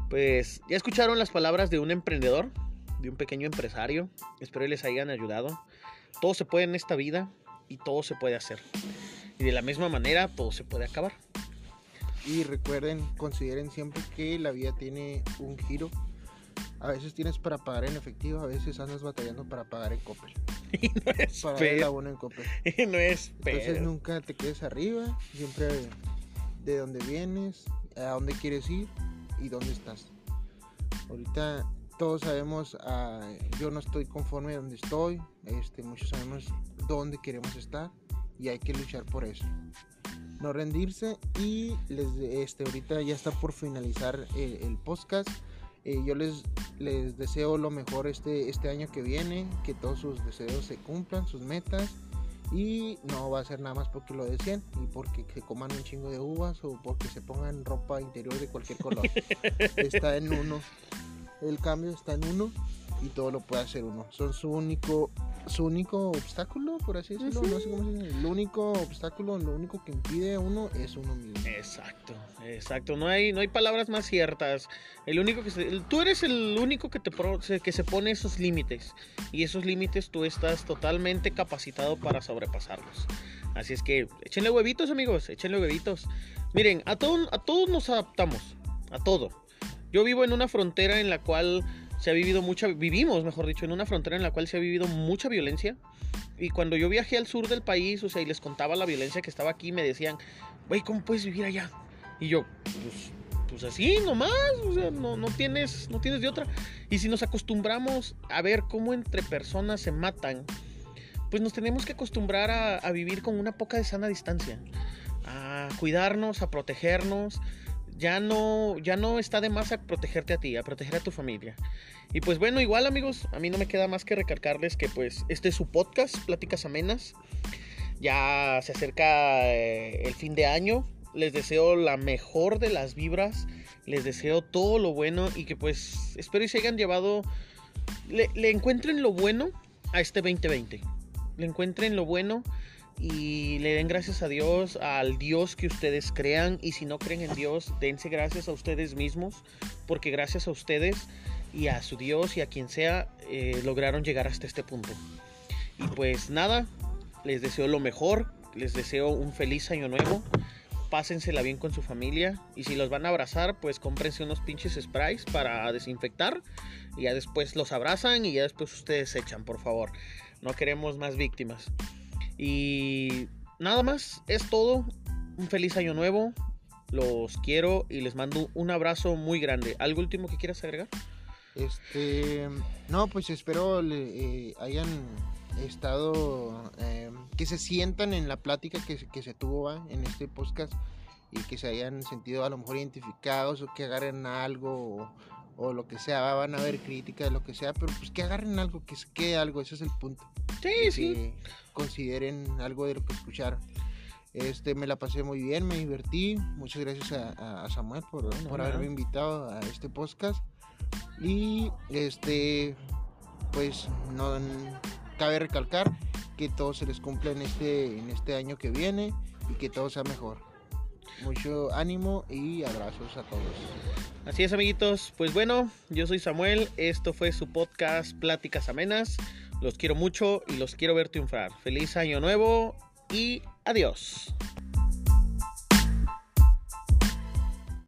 Pues ya escucharon las palabras de un emprendedor, de un pequeño empresario. Espero les hayan ayudado. Todo se puede en esta vida y todo se puede hacer. Y de la misma manera, todo se puede acabar. Y recuerden, consideren siempre que la vida tiene un giro. A veces tienes para pagar en efectivo, a veces andas batallando para pagar en Coppel. [laughs] Y no es Para el abono en Coppel. [laughs] Y no es Entonces pedo. nunca te quedes arriba, siempre de dónde vienes, a dónde quieres ir y dónde estás. Ahorita todos sabemos, ah, yo no estoy conforme donde estoy, este, muchos sabemos dónde queremos estar y hay que luchar por eso. No rendirse y les, este, ahorita ya está por finalizar el, el podcast. Eh, yo les, les deseo lo mejor este, este año que viene, que todos sus deseos se cumplan, sus metas. Y no va a ser nada más porque lo decían y porque se coman un chingo de uvas o porque se pongan ropa interior de cualquier color. [laughs] está en uno. El cambio está en uno y todo lo puede hacer uno. Son su único su único obstáculo, por así decirlo, no sé cómo se dice. El único obstáculo, lo único que impide a uno es uno mismo. Exacto, exacto. No hay, no hay palabras más ciertas. El único que se- el- tú eres el único que te pro- que se pone esos límites y esos límites tú estás totalmente capacitado para sobrepasarlos. Así es que échenle huevitos, amigos, échenle huevitos. Miren, a todos a todos nos adaptamos, a todo. Yo vivo en una frontera en la cual se ha vivido mucha vivimos, mejor dicho, en una frontera en la cual se ha vivido mucha violencia. Y cuando yo viajé al sur del país, o sea, y les contaba la violencia que estaba aquí, me decían, güey, ¿cómo puedes vivir allá? Y yo, pues, pues así nomás, o sea, no, no, tienes, no tienes de otra. Y si nos acostumbramos a ver cómo entre personas se matan, pues nos tenemos que acostumbrar a, a vivir con una poca de sana distancia, a cuidarnos, a protegernos. Ya no, ya no está de más a protegerte a ti, a proteger a tu familia. Y pues bueno, igual amigos, a mí no me queda más que recalcarles que pues este es su podcast, Pláticas Amenas. Ya se acerca eh, el fin de año. Les deseo la mejor de las vibras. Les deseo todo lo bueno y que pues espero y se hayan llevado... Le, le encuentren lo bueno a este 2020. Le encuentren lo bueno y le den gracias a Dios, al Dios que ustedes crean. Y si no creen en Dios, dense gracias a ustedes mismos. Porque gracias a ustedes y a su Dios y a quien sea, eh, lograron llegar hasta este punto. Y pues nada, les deseo lo mejor, les deseo un feliz año nuevo. Pásensela bien con su familia. Y si los van a abrazar, pues cómprense unos pinches sprays para desinfectar. Y ya después los abrazan y ya después ustedes se echan, por favor. No queremos más víctimas. Y nada más, es todo. Un feliz año nuevo. Los quiero y les mando un abrazo muy grande. ¿Algo último que quieras agregar? Este, no, pues espero eh, hayan estado, eh, que se sientan en la plática que, que se tuvo en este podcast y que se hayan sentido a lo mejor identificados o que agarren algo o lo que sea, ¿va? van a haber críticas, lo que sea, pero pues que agarren algo, que se quede algo, ese es el punto. Sí, que sí. consideren algo de lo que escucharon. Este, me la pasé muy bien, me divertí. Muchas gracias a, a- Samuel por, No, por haberme invitado a este podcast. Y este, pues no cabe recalcar que todo se les cumpla en este, en este año que viene y que todo sea mejor. Mucho ánimo y abrazos a todos. Así es, amiguitos. Pues bueno, yo soy Samuel. Esto fue su podcast Pláticas Amenas. Los quiero mucho y los quiero ver triunfar. Feliz año nuevo y adiós.